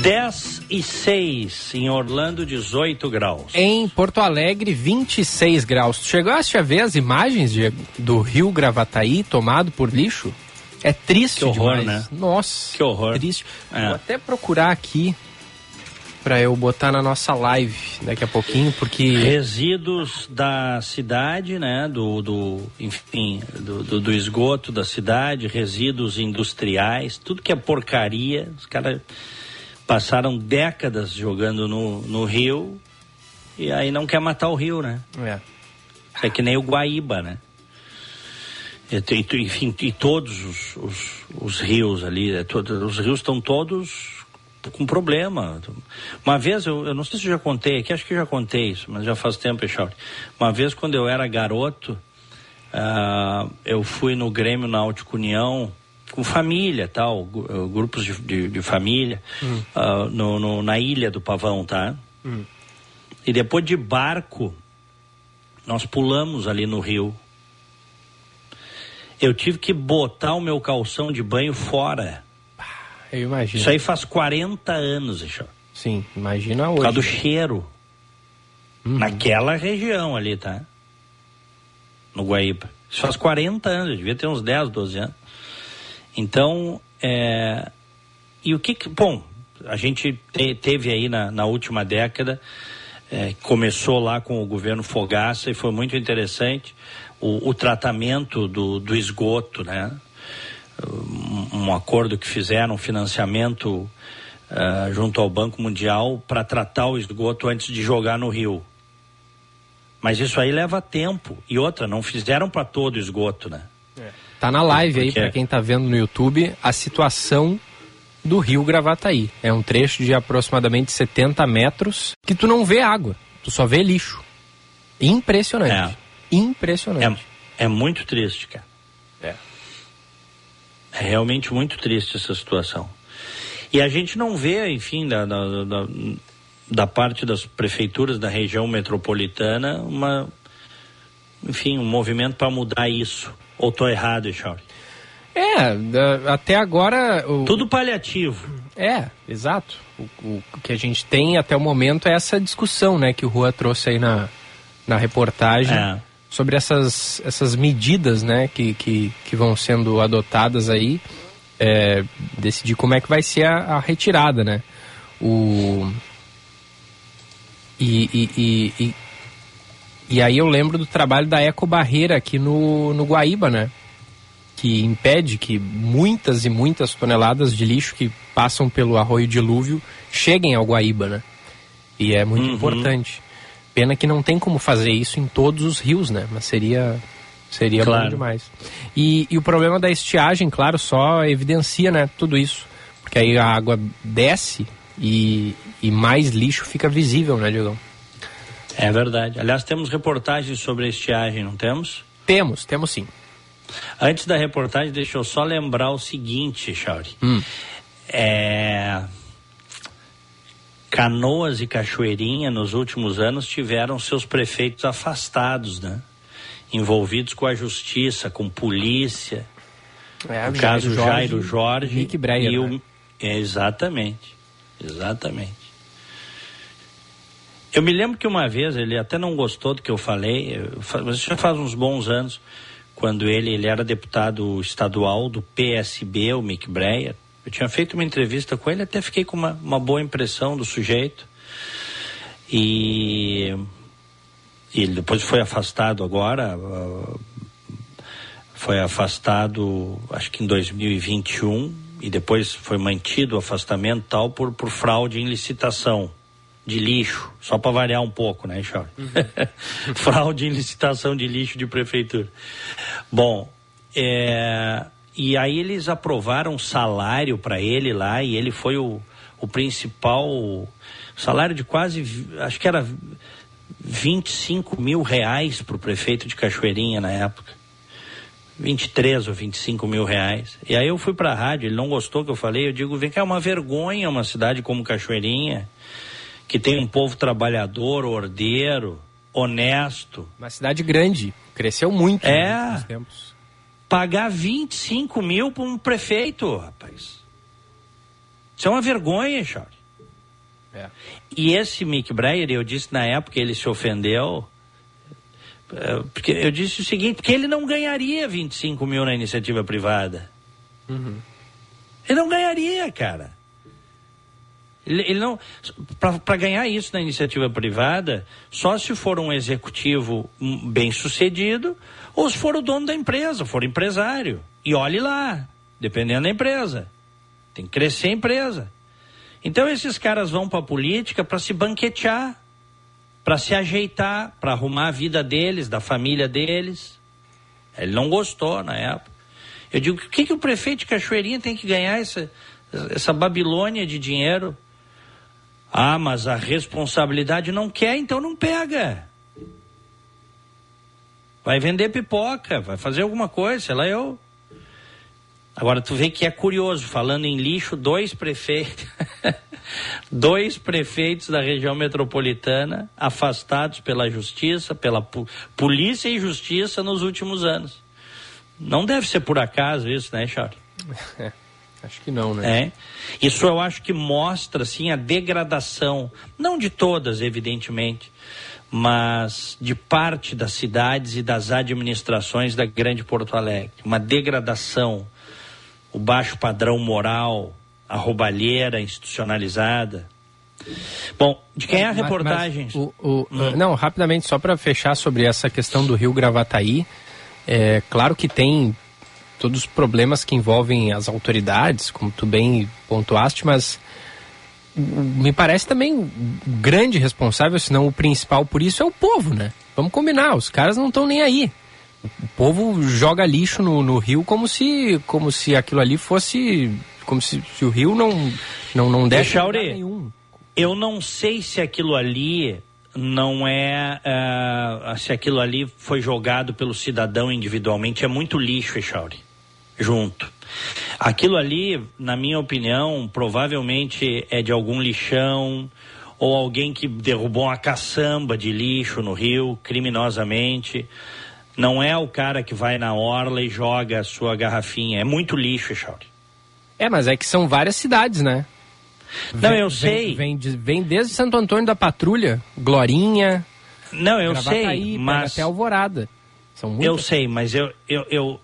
Dez e seis em Orlando, 18 graus. Em Porto Alegre, 26 graus. Chegaste a ver as imagens de, do rio Gravataí tomado por lixo? É triste que horror, demais. né? Nossa, que horror. Triste. É. Vou até procurar aqui para eu botar na nossa live daqui a pouquinho, porque resíduos da cidade, né, do, do enfim, do, do, do, esgoto da cidade, resíduos industriais, tudo que é porcaria, os caras passaram décadas jogando no, no rio e aí não quer matar o rio, né? É. É que nem o Guaíba, né? E, e, enfim, e todos os, os, os rios ali, é, todos, os rios estão todos com problema. Uma vez, eu, eu não sei se eu já contei aqui, acho que já contei isso, mas já faz tempo, Echauri. Uma vez, quando eu era garoto, uh, eu fui no Grêmio Náutico União, com família, tal, grupos de, de, de família, hum. uh, no, no, na ilha do Pavão, tá? Hum. E depois de barco, Nós pulamos ali no rio. Eu tive que botar o meu calção de banho fora. Eu imagino. Isso aí faz 40 anos, Richard. Sim, imagina hoje. Por causa do cheiro. Uhum. Naquela região ali, tá? No Guaíba. Isso faz 40 anos, devia ter uns 10, 12 anos. Então, é... e o que que... Bom, a gente te, teve aí na, na última década, é, começou lá com o governo Fogaça e foi muito interessante o, o tratamento do, do esgoto, né? Um, um, acordo que fizeram, um financiamento uh, junto ao Banco Mundial para tratar o esgoto antes de jogar no rio. Mas isso aí leva tempo. E outra, não fizeram para todo o esgoto, né? É. Tá na live Porque... aí, para quem tá vendo no YouTube, a situação do rio Gravataí. É um trecho de aproximadamente 70 metros que tu não vê água, tu só vê lixo. Impressionante. É. Impressionante. É, é muito triste, cara. É. É realmente muito triste essa situação. E a gente não vê, enfim, da, da, da, da parte das prefeituras da região metropolitana, uma, enfim, um movimento para mudar isso. Ou estou errado, Charlie? É, até agora. O... Tudo paliativo. É, exato. O, o, que a gente tem até o momento é essa discussão, né, que o Rua trouxe aí na, na reportagem. É. Sobre essas, essas medidas, né, que, que, que vão sendo adotadas aí, é, decidir como é que vai ser a, a retirada, né? O, e, e, e, e, aí eu lembro do trabalho da Eco Barreira aqui no, no Guaíba, né? que impede que muitas e muitas toneladas de lixo que passam pelo arroio dilúvio cheguem ao Guaíba, né? E é muito uhum. importante. Pena que não tem como fazer isso em todos os rios, né? Mas seria seria claro. bom demais. E, e o problema da estiagem, claro, só evidencia, né, tudo isso. Porque aí a água desce e, e mais lixo fica visível, né, Diego? É verdade. Aliás, temos reportagens sobre a estiagem, não temos? Temos, temos sim. Antes da reportagem, deixa eu só lembrar o seguinte, Chauri. Hum. É... Canoas e Cachoeirinha, nos últimos anos, tiveram seus prefeitos afastados, né? Envolvidos com a justiça, com polícia. É, o caso Jorge, Jairo Jorge. Nick Breyer, e o... Né? É, exatamente. Exatamente. Eu me lembro que uma vez, ele até não gostou do que eu falei, mas isso já faz uns bons anos quando ele, ele era deputado estadual do PSB, o Mick Breyer. Eu tinha feito uma entrevista com ele, até fiquei com uma, uma boa impressão do sujeito. E, e ele depois foi afastado agora, uh, foi afastado acho que em 2021 e depois foi mantido o afastamento tal por, por fraude em licitação de lixo, só para variar um pouco, né, Charles? Uhum. Fraude em licitação de lixo de prefeitura. Bom, é, e aí eles aprovaram salário para ele lá e ele foi o, o principal salário de quase, acho que era 25 mil reais para o prefeito de Cachoeirinha na época. 23 ou 25 mil reais. E aí eu fui para a rádio, ele não gostou que eu falei, eu digo, vem cá, é uma vergonha uma cidade como Cachoeirinha que tem um povo trabalhador, ordeiro, honesto. Uma cidade grande, cresceu muito é, nos tempos. Pagar 25 mil para um prefeito, rapaz. Isso é uma vergonha, Charles. É. E esse Mick Breyer, eu disse na época, ele se ofendeu. É, porque eu disse o seguinte, que ele não ganharia 25 mil na iniciativa privada. Uhum. Ele não ganharia, cara. Ele, ele não. Para ganhar isso na iniciativa privada, só se for um executivo bem sucedido ou se for o dono da empresa, for empresário. E olhe lá, dependendo da empresa. Tem que crescer a empresa. Então esses caras vão para a política para se banquetear, para se ajeitar, para arrumar a vida deles, da família deles. Ele não gostou na época. Eu digo, o que, que o prefeito de Cachoeirinha tem que ganhar essa, essa Babilônia de dinheiro? Ah, mas a responsabilidade não quer, então não pega. Vai vender pipoca, vai fazer alguma coisa, sei lá eu. Agora tu vê que é curioso, falando em lixo, dois prefeitos. Dois prefeitos da região metropolitana afastados pela justiça, pela polícia e justiça nos últimos anos. Não deve ser por acaso isso, né, Charles? Acho que não, né? É. Isso eu acho que mostra, assim, a degradação, não de todas, evidentemente, mas de parte das cidades e das administrações da Grande Porto Alegre. Uma degradação, o baixo padrão moral, a roubalheira institucionalizada. Bom, de quem é a reportagem? O, o, hum. Não, rapidamente, só para fechar sobre essa questão do Rio Gravataí. É claro que tem todos os problemas que envolvem as autoridades, como tu bem pontuaste, mas me parece também o grande responsável, se não o principal por isso, é o povo, né? Vamos combinar, os caras não estão nem aí. O povo joga lixo no, no, rio como se, como se aquilo ali fosse. Como se, se o rio não, não, não desse nenhum. Eu não sei se aquilo ali não é. Uh, se aquilo ali foi jogado pelo cidadão individualmente. É muito lixo, Echauri. Junto. Aquilo ali, na minha opinião, provavelmente é de algum lixão ou alguém que derrubou uma caçamba de lixo no rio criminosamente. Não é o cara que vai na orla e joga a sua garrafinha. É muito lixo, Echauri. É, mas é que são várias cidades, né? Não, vem, eu sei. Vem, vem, vem, desde Santo Antônio da Patrulha, Glorinha. Não, eu sei, mas até Alvorada. São muitas... Eu sei, mas eu, eu, eu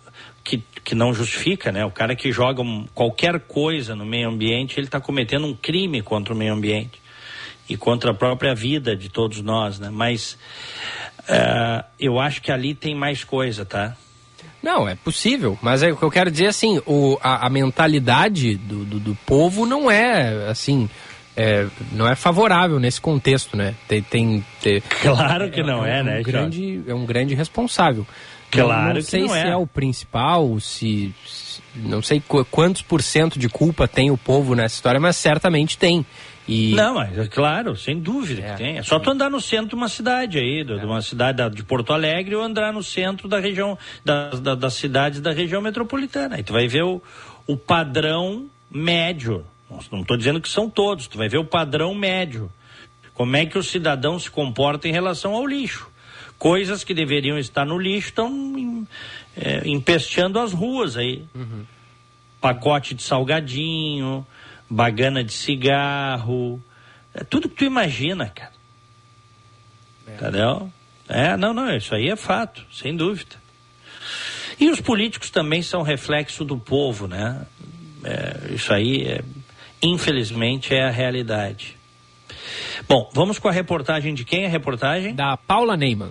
que, não justifica, né? O cara que joga um, qualquer coisa no meio ambiente, ele está cometendo um crime contra o meio ambiente e contra a própria vida de todos nós, né? Mas uh, eu acho que ali tem mais coisa, tá? Não, é possível, mas é o que eu quero dizer assim, o, a, a mentalidade do, do, do, povo não é assim, é, não é favorável nesse contexto, né? Tem, tem, tem claro que é, não é, é um né? Grande, é um grande responsável. Claro não, não sei não se é. é. o principal, se, se não sei quantos por cento de culpa tem o povo nessa história, mas certamente tem. E... Não, mas é claro, sem dúvida é, que tem. É só tu andar no centro de uma cidade aí, de, é. uma cidade de Porto Alegre, ou andar no centro da região, da, da, das cidades da região metropolitana. Aí tu vai ver o, o padrão médio. Não estou dizendo que são todos, tu vai ver o padrão médio. Como é que o cidadão se comporta em relação ao lixo. Coisas que deveriam estar no lixo estão é, empesteando as ruas aí. Uhum. Pacote de salgadinho, bagana de cigarro, é tudo que tu imagina, cara. É. Entendeu? É, não, não, isso aí é fato, sem dúvida. E os políticos também são reflexo do povo, né? É, isso aí, é, infelizmente, é a realidade. Bom, vamos com a reportagem de quem? A reportagem? Da Paula Neyman.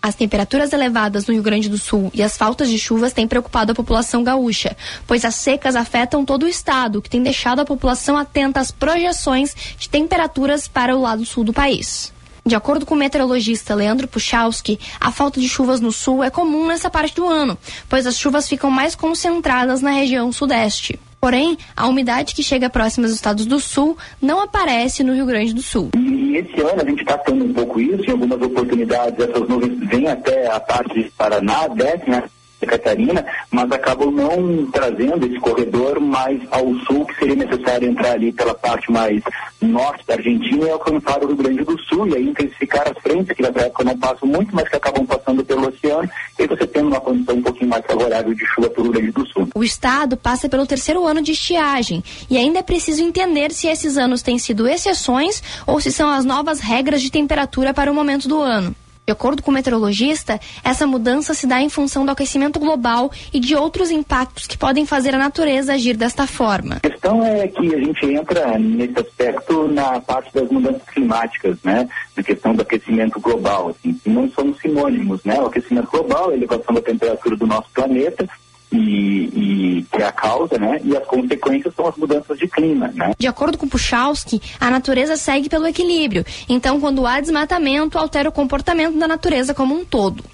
As temperaturas elevadas no Rio Grande do Sul e as faltas de chuvas têm preocupado a população gaúcha, pois as secas afetam todo o estado, que tem deixado a população atenta às projeções de temperaturas para o lado sul do país. De acordo com o meteorologista Leandro Puchalski, a falta de chuvas no sul é comum nessa parte do ano, pois as chuvas ficam mais concentradas na região sudeste. Porém, a umidade que chega próxima dos estados do sul não aparece no Rio Grande do Sul. E esse ano a gente está tendo um pouco isso, em algumas oportunidades essas nuvens vêm até a parte de Paraná, descem né? Catarina, mas acabam não trazendo esse corredor mais ao sul, que seria necessário entrar ali pela parte mais norte da Argentina e alcançar o Rio Grande do Sul, e aí intensificar as frentes, que na época não passam muito, mas que acabam passando pelo oceano, e você tendo uma condição um pouquinho mais favorável de chuva para o Rio Grande do Sul. O estado passa pelo terceiro ano de estiagem, e ainda é preciso entender se esses anos têm sido exceções ou se são as novas regras de temperatura para o momento do ano. De acordo com o meteorologista, essa mudança se dá em função do aquecimento global e de outros impactos que podem fazer a natureza agir desta forma. A questão é que a gente entra nesse aspecto na parte das mudanças climáticas, né? Na questão do aquecimento global, assim, não são sinônimos, né? O aquecimento global, a elevação da temperatura do nosso planeta, e, e, que é a causa, né? E as consequências são as mudanças de clima, né? De acordo com Puchalski, a natureza segue pelo equilíbrio. Então, quando há desmatamento, altera o comportamento da natureza como um todo.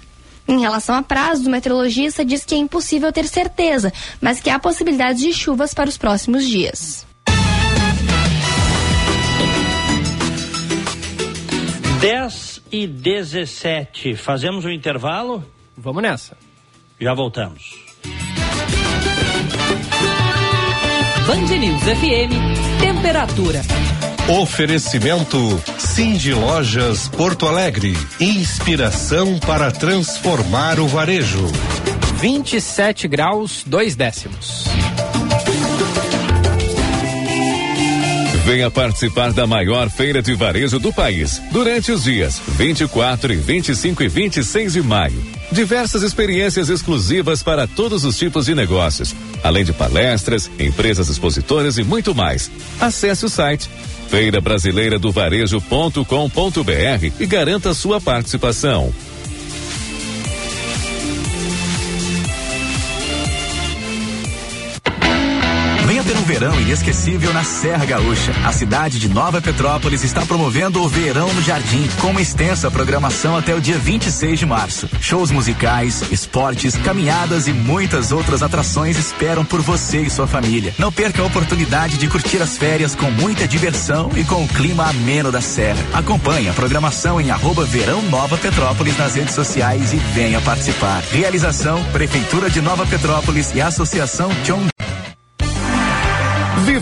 Em relação a prazos, o meteorologista diz que é impossível ter certeza, mas que há possibilidades de chuvas para os próximos dias. 10 e 17. Fazemos um intervalo? Vamos nessa. Já voltamos. Band News FM, temperatura. Oferecimento Cindy Lojas Porto Alegre. Inspiração para transformar o varejo. 27 graus, 2 décimos. Venha participar da maior feira de varejo do país durante os dias 24 e 25 e 26 de maio. Diversas experiências exclusivas para todos os tipos de negócios, além de palestras, empresas expositoras e muito mais. Acesse o site feira brasileira do varejo.com.br e garanta sua participação. Verão inesquecível na Serra Gaúcha. A cidade de Nova Petrópolis está promovendo o Verão no Jardim, com uma extensa programação até o dia 26 de março. Shows musicais, esportes, caminhadas e muitas outras atrações esperam por você e sua família. Não perca a oportunidade de curtir as férias com muita diversão e com o clima ameno da Serra. Acompanhe a programação em arroba Verão Nova Petrópolis nas redes sociais e venha participar. Realização Prefeitura de Nova Petrópolis e Associação John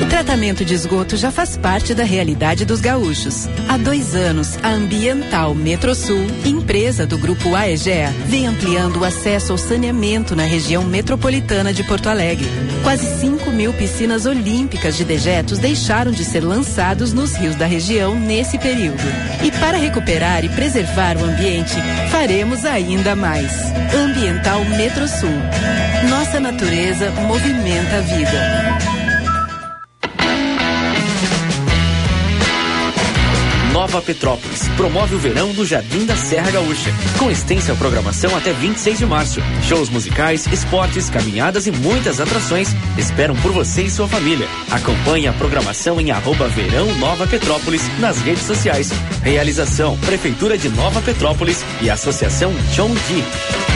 O tratamento de esgoto já faz parte da realidade dos gaúchos. Há dois anos, a Ambiental Metrosul, empresa do Grupo AEGEA, vem ampliando o acesso ao saneamento na região metropolitana de Porto Alegre. Quase 5 mil piscinas olímpicas de dejetos deixaram de ser lançados nos rios da região nesse período. E para recuperar e preservar o ambiente, faremos ainda mais. Ambiental Metrosul. Nossa natureza movimenta a vida. Nova Petrópolis promove o verão do Jardim da Serra Gaúcha, com extensa programação até 26 de março. Shows musicais, esportes, caminhadas e muitas atrações esperam por você e sua família. Acompanhe a programação em arroba Verão Nova Petrópolis nas redes sociais. Realização Prefeitura de Nova Petrópolis e Associação John Dee.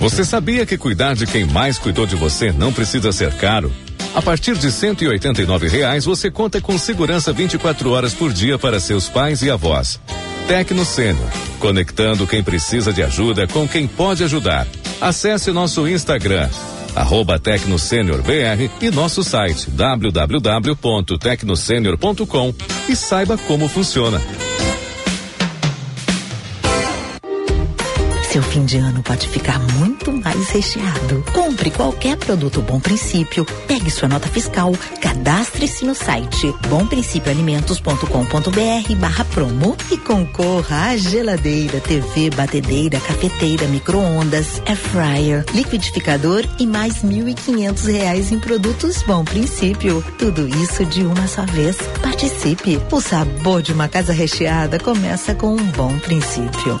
Você sabia que cuidar de quem mais cuidou de você não precisa ser caro? A partir de R$ reais você conta com segurança 24 horas por dia para seus pais e avós. Tecno Sênior, conectando quem precisa de ajuda com quem pode ajudar. Acesse nosso Instagram, arroba BR e nosso site www.tecnosenior.com e saiba como funciona. Seu fim de ano pode ficar muito mais recheado. Compre qualquer produto Bom Princípio, pegue sua nota fiscal, cadastre-se no site bomprincipioalimentos.com.br barra promo e concorra a geladeira, TV, batedeira, cafeteira, micro-ondas, air fryer, liquidificador e mais mil e quinhentos reais em produtos Bom Princípio. Tudo isso de uma só vez. Participe. O sabor de uma casa recheada começa com um bom princípio.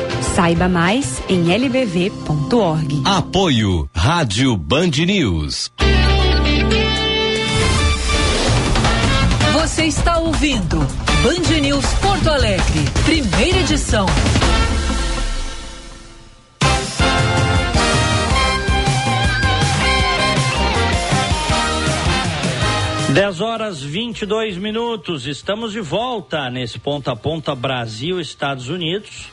Saiba mais em lbv.org. Apoio Rádio Band News. Você está ouvindo Band News Porto Alegre, primeira edição. Dez horas 22 minutos, estamos de volta nesse ponta a ponta Brasil Estados Unidos.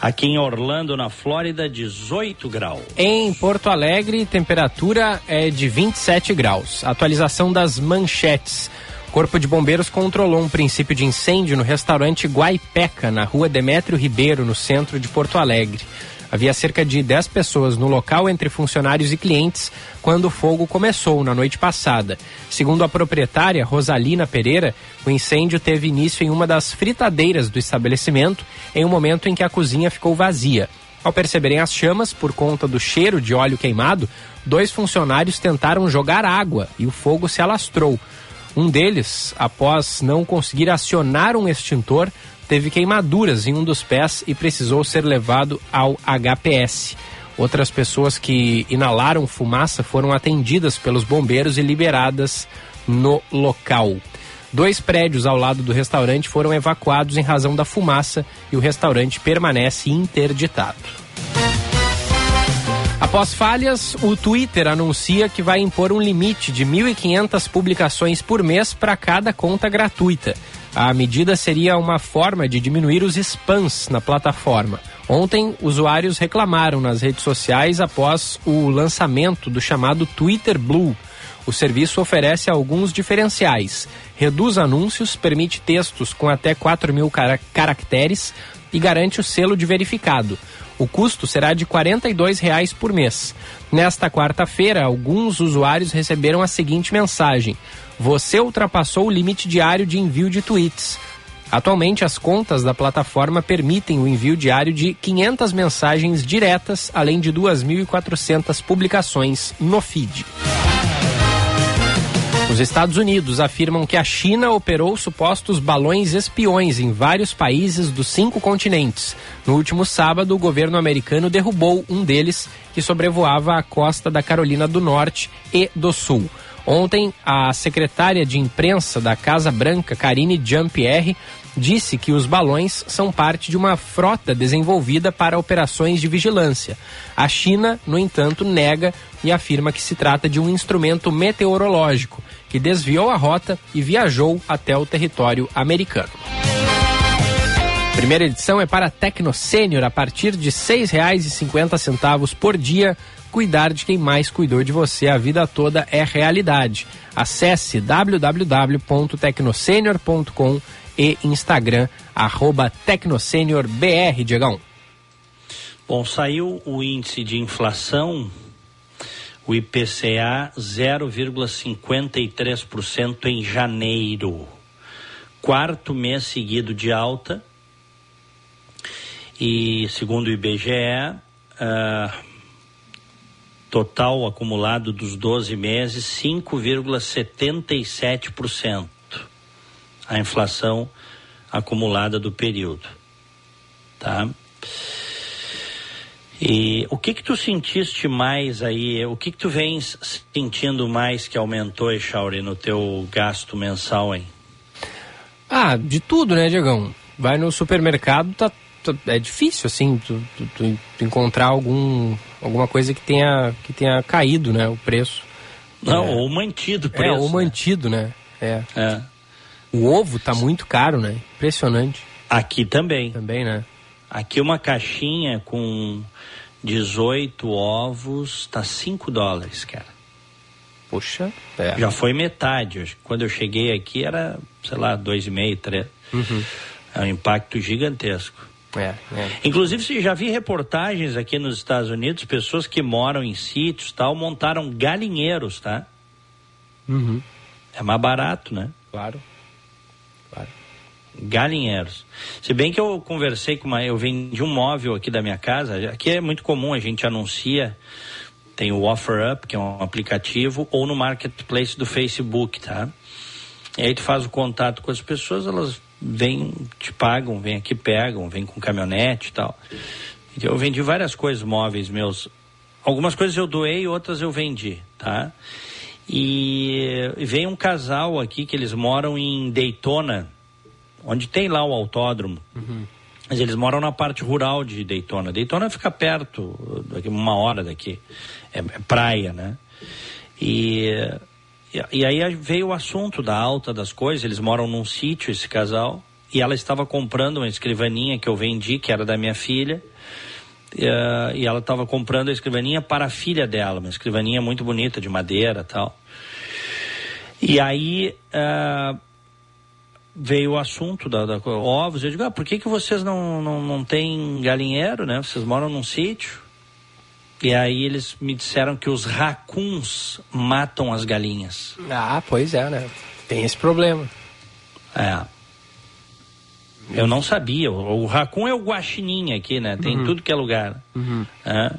Aqui em Orlando, na Flórida, 18 graus. Em Porto Alegre, temperatura é de 27 graus. Atualização das manchetes. Corpo de Bombeiros controlou um princípio de incêndio no restaurante Guaipeca, na rua Demétrio Ribeiro, no centro de Porto Alegre. Havia cerca de 10 pessoas no local, entre funcionários e clientes, quando o fogo começou na noite passada. Segundo a proprietária, Rosalina Pereira, o incêndio teve início em uma das fritadeiras do estabelecimento, em um momento em que a cozinha ficou vazia. Ao perceberem as chamas, por conta do cheiro de óleo queimado, dois funcionários tentaram jogar água e o fogo se alastrou. Um deles, após não conseguir acionar um extintor, teve queimaduras em um dos pés e precisou ser levado ao HPS. Outras pessoas que inalaram fumaça foram atendidas pelos bombeiros e liberadas no local. Dois prédios ao lado do restaurante foram evacuados em razão da fumaça e o restaurante permanece interditado. Após falhas, o Twitter anuncia que vai impor um limite de 1.500 publicações por mês para cada conta gratuita. A medida seria uma forma de diminuir os spams na plataforma. Ontem, usuários reclamaram nas redes sociais após o lançamento do chamado Twitter Blue. O serviço oferece alguns diferenciais. Reduz anúncios, permite textos com até 4 mil caracteres e garante o selo de verificado. O custo será de R$ 42,00 por mês. Nesta quarta-feira, alguns usuários receberam a seguinte mensagem: Você ultrapassou o limite diário de envio de tweets. Atualmente, as contas da plataforma permitem o envio diário de 500 mensagens diretas, além de 2.400 publicações no feed. Os Estados Unidos afirmam que a China operou supostos balões espiões em vários países dos cinco continentes. No último sábado, o governo americano derrubou um deles que sobrevoava a costa da Carolina do Norte e do Sul. Ontem, a secretária de imprensa da Casa Branca, Karine Jean-Pierre, disse que os balões são parte de uma frota desenvolvida para operações de vigilância. A China, no entanto, nega e afirma que se trata de um instrumento meteorológico que desviou a rota e viajou até o território americano. Primeira edição é para Tecno Sênior a partir de R$ 6,50 por dia. Cuidar de quem mais cuidou de você a vida toda é realidade. Acesse www.tecnosenior.com e Instagram, arroba TecnoSeniorBR, Diegão. Bom, saiu o índice de inflação, o IPCA 0,53% em janeiro. Quarto mês seguido de alta. E segundo o IBGE, uh, total acumulado dos 12 meses, 5,77% a inflação acumulada do período, tá? E o que que tu sentiste mais aí? O que que tu vens sentindo mais que aumentou, Echauri, no teu gasto mensal, hein? Ah, de tudo, né, Diegão? Vai no supermercado, tá, é difícil, assim, tu, tu, tu, encontrar algum, alguma coisa que tenha, que tenha caído, né, o preço. Não, é. ou mantido o preço. É, ou mantido, né? É. é. O ovo tá muito caro, né? Impressionante. Aqui também. Também, né? Aqui uma caixinha com 18 ovos tá 5 dólares, cara. Poxa, é. Já foi metade. Quando eu cheguei aqui era, sei lá, 2,5, 3. Uhum. É um impacto gigantesco. É, é. Inclusive, já vi reportagens aqui nos Estados Unidos, pessoas que moram em sítios tal, montaram galinheiros, tá? Uhum. É mais barato, né? Claro. Claro. Galinheiros. Se bem que eu conversei com uma. Eu vendi um móvel aqui da minha casa. Aqui é muito comum, a gente anuncia. Tem o OfferUp, que é um aplicativo, ou no marketplace do Facebook, tá? E aí tu faz o contato com as pessoas, elas vêm, te pagam, vêm aqui, pegam, vêm com caminhonete e tal. Eu vendi várias coisas móveis meus. Algumas coisas eu doei, outras eu vendi, tá? E vem um casal aqui que eles moram em Daytona, onde tem lá o autódromo. Uhum. Mas eles moram na parte rural de Daytona. Daytona fica perto, daqui uma hora daqui. É, é praia, né? E e, aí veio o assunto da alta das coisas. Eles moram num sítio, esse casal, e ela estava comprando uma escrivaninha que eu vendi, que era da minha filha. E, e ela estava comprando a escrivaninha para a filha dela, uma escrivaninha muito bonita, de madeira tal. E aí uh, veio o assunto da, da ovos. Eu digo, ah, por que, que vocês não, não, não têm galinheiro, né? Vocês moram num sítio. E aí eles me disseram que os racuns matam as galinhas. Ah, pois é, né? Tem esse problema. É. Eu não sabia. O, o racun é o guaxinim aqui, né? Tem Uhum. tudo que é lugar. Uhum. É.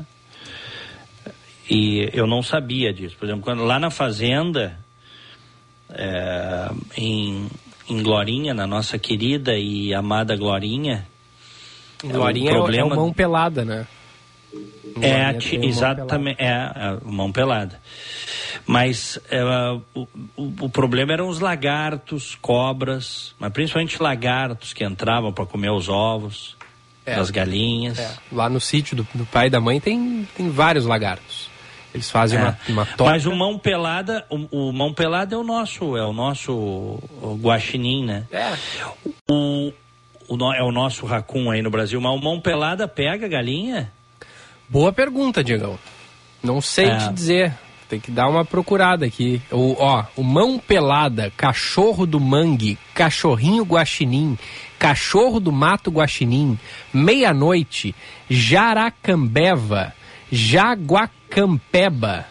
E eu não sabia disso. Por exemplo, quando, lá na fazenda, é, em, em Glorinha, na nossa querida e amada Glorinha. Glorinha é o- problema é mão pelada, né? É, ati- exatamente, é, é, mão pelada. Mas é, o, o, o problema eram os lagartos, cobras, mas principalmente lagartos que entravam para comer os ovos É. das galinhas. É, Lá no sítio do, do pai e da mãe tem, tem vários lagartos. Eles fazem É. uma, uma toca. Mas o mão pelada, o, o mão pelada é o nosso, é o nosso o guaxinim, né? É. O, o é o nosso racun aí no Brasil, mas o mão pelada pega a galinha? Boa pergunta, Diegão. Não sei É. te dizer. Tem que dar uma procurada aqui. O, ó, o mão pelada, cachorro do mangue, cachorrinho guaxinim, cachorro do mato guaxinim, meia-noite, jaracambeva, jaguacampeba.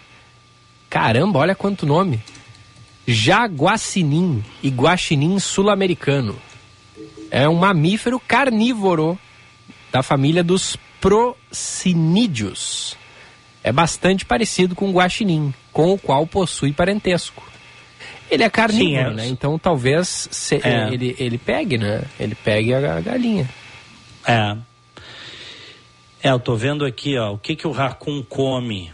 Caramba, olha quanto nome. Jaguacinim e guaxinim sul-americano. É um mamífero carnívoro da família dos procinídeos. É bastante parecido com o guaxinim, com o qual possui parentesco. Ele é carnívoro, Sim, é. né? Então talvez se- É. ele, ele pegue, né? Ele pegue a, a galinha. É. É, eu tô vendo aqui, ó, o que que o racun come?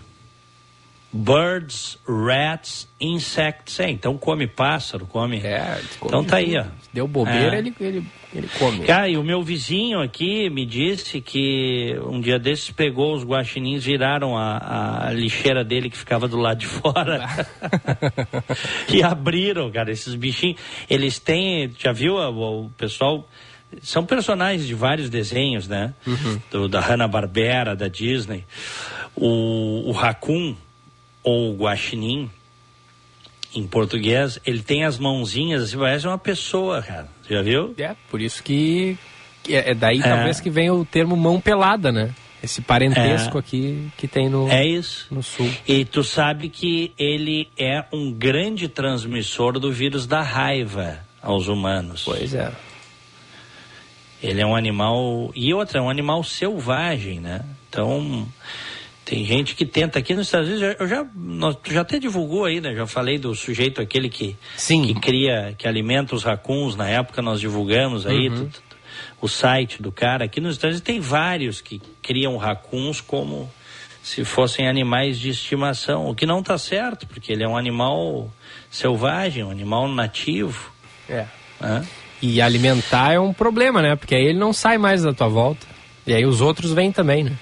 Birds, rats, insects. É, então come pássaro, come. É, então tá aí, ó. Deu bobeira, É. ele, ele, ele come. Cara, e o meu vizinho aqui me disse que um dia desses pegou os guaxinins, viraram a, a lixeira dele que ficava do lado de fora. e abriram, cara, esses bichinhos. Eles têm, já viu o, pessoal... São personagens de vários desenhos, né? Do, da Hanna-Barbera, da Disney. O, o Raccoon, ou Guaxinim, em português, ele tem as mãozinhas, assim, parece uma pessoa, cara. Já viu? É, por isso que, é é daí É. talvez que venha o termo mão pelada, né? Esse parentesco É. aqui que tem no, É isso. no sul. E tu sabe que ele é um grande transmissor do vírus da raiva aos humanos. Pois é. Ele é um animal. E outra, é um animal selvagem, né? Então. Tem gente que tenta aqui nos Estados Unidos, eu já, nós, tu já até divulgou aí, né? Já falei do sujeito aquele que, Sim. que cria, que alimenta os racuns, na época nós divulgamos aí Uhum. o site do cara. Aqui nos Estados Unidos tem vários que criam racuns como se fossem animais de estimação, o que não está certo, porque ele é um animal selvagem, um animal nativo. É. né? E alimentar é um problema, né? Porque aí ele não sai mais da tua volta. E aí os outros vêm também, né?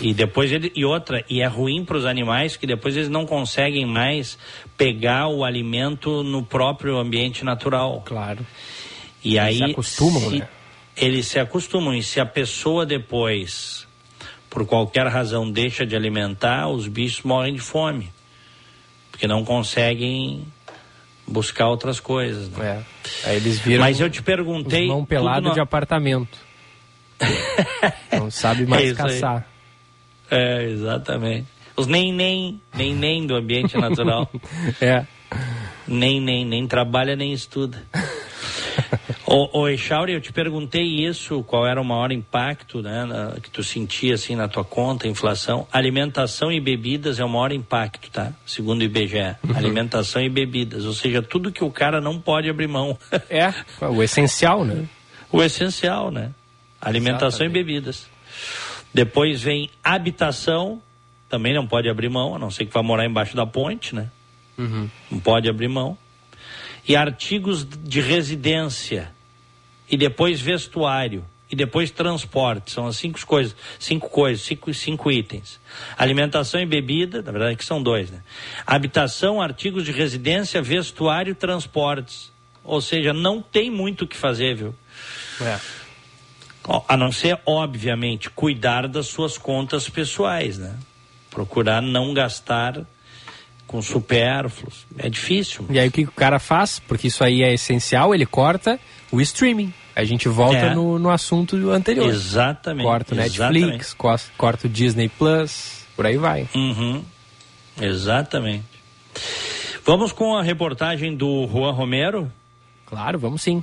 E depois ele e outra e é ruim para os animais que depois eles não conseguem mais pegar o alimento no próprio ambiente natural. Claro. E aí se acostumam, se- né? Eles se acostumam e se a pessoa depois, por qualquer razão, deixa de alimentar, os bichos morrem de fome, porque não conseguem buscar outras coisas. né? É. Aí eles viram Mas eu te perguntei. mão pelado no- de apartamento. Não sabe mais É aí. caçar. É, exatamente. Os nem nem, nem nem do ambiente natural. é. Nem nem, nem trabalha nem estuda. ô, ô Echauri, eu te perguntei isso, qual era o maior impacto né, na- que tu sentia assim na tua conta, inflação. Alimentação e bebidas é o maior impacto, tá? Segundo o IBGE. Uhum. Alimentação e bebidas, ou seja, tudo que o cara não pode abrir mão. É, o essencial, né? o essencial, né? Alimentação e bebidas. Depois vem habitação, também não pode abrir mão, a não ser que vá morar embaixo da ponte, né? Uhum. Não pode abrir mão. E artigos de residência. E depois vestuário. e depois transporte. São as cinco coisas, cinco coisas, cinco, cinco itens. Alimentação e bebida, na verdade que são dois, né? Habitação, artigos de residência, vestuário e transportes. Ou seja, não tem muito o que fazer, viu? É. A não ser, obviamente, cuidar das suas contas pessoais, né? Procurar não gastar com supérfluos. É difícil. E aí o que o cara faz? Porque isso aí é essencial, ele corta o streaming. A gente volta É. no, no assunto anterior. Exatamente, Corta o exatamente. Netflix, cos- corta o Disney Plus, por aí vai. Uhum. Exatamente. Vamos com a reportagem do Juan Romero? Claro, vamos sim.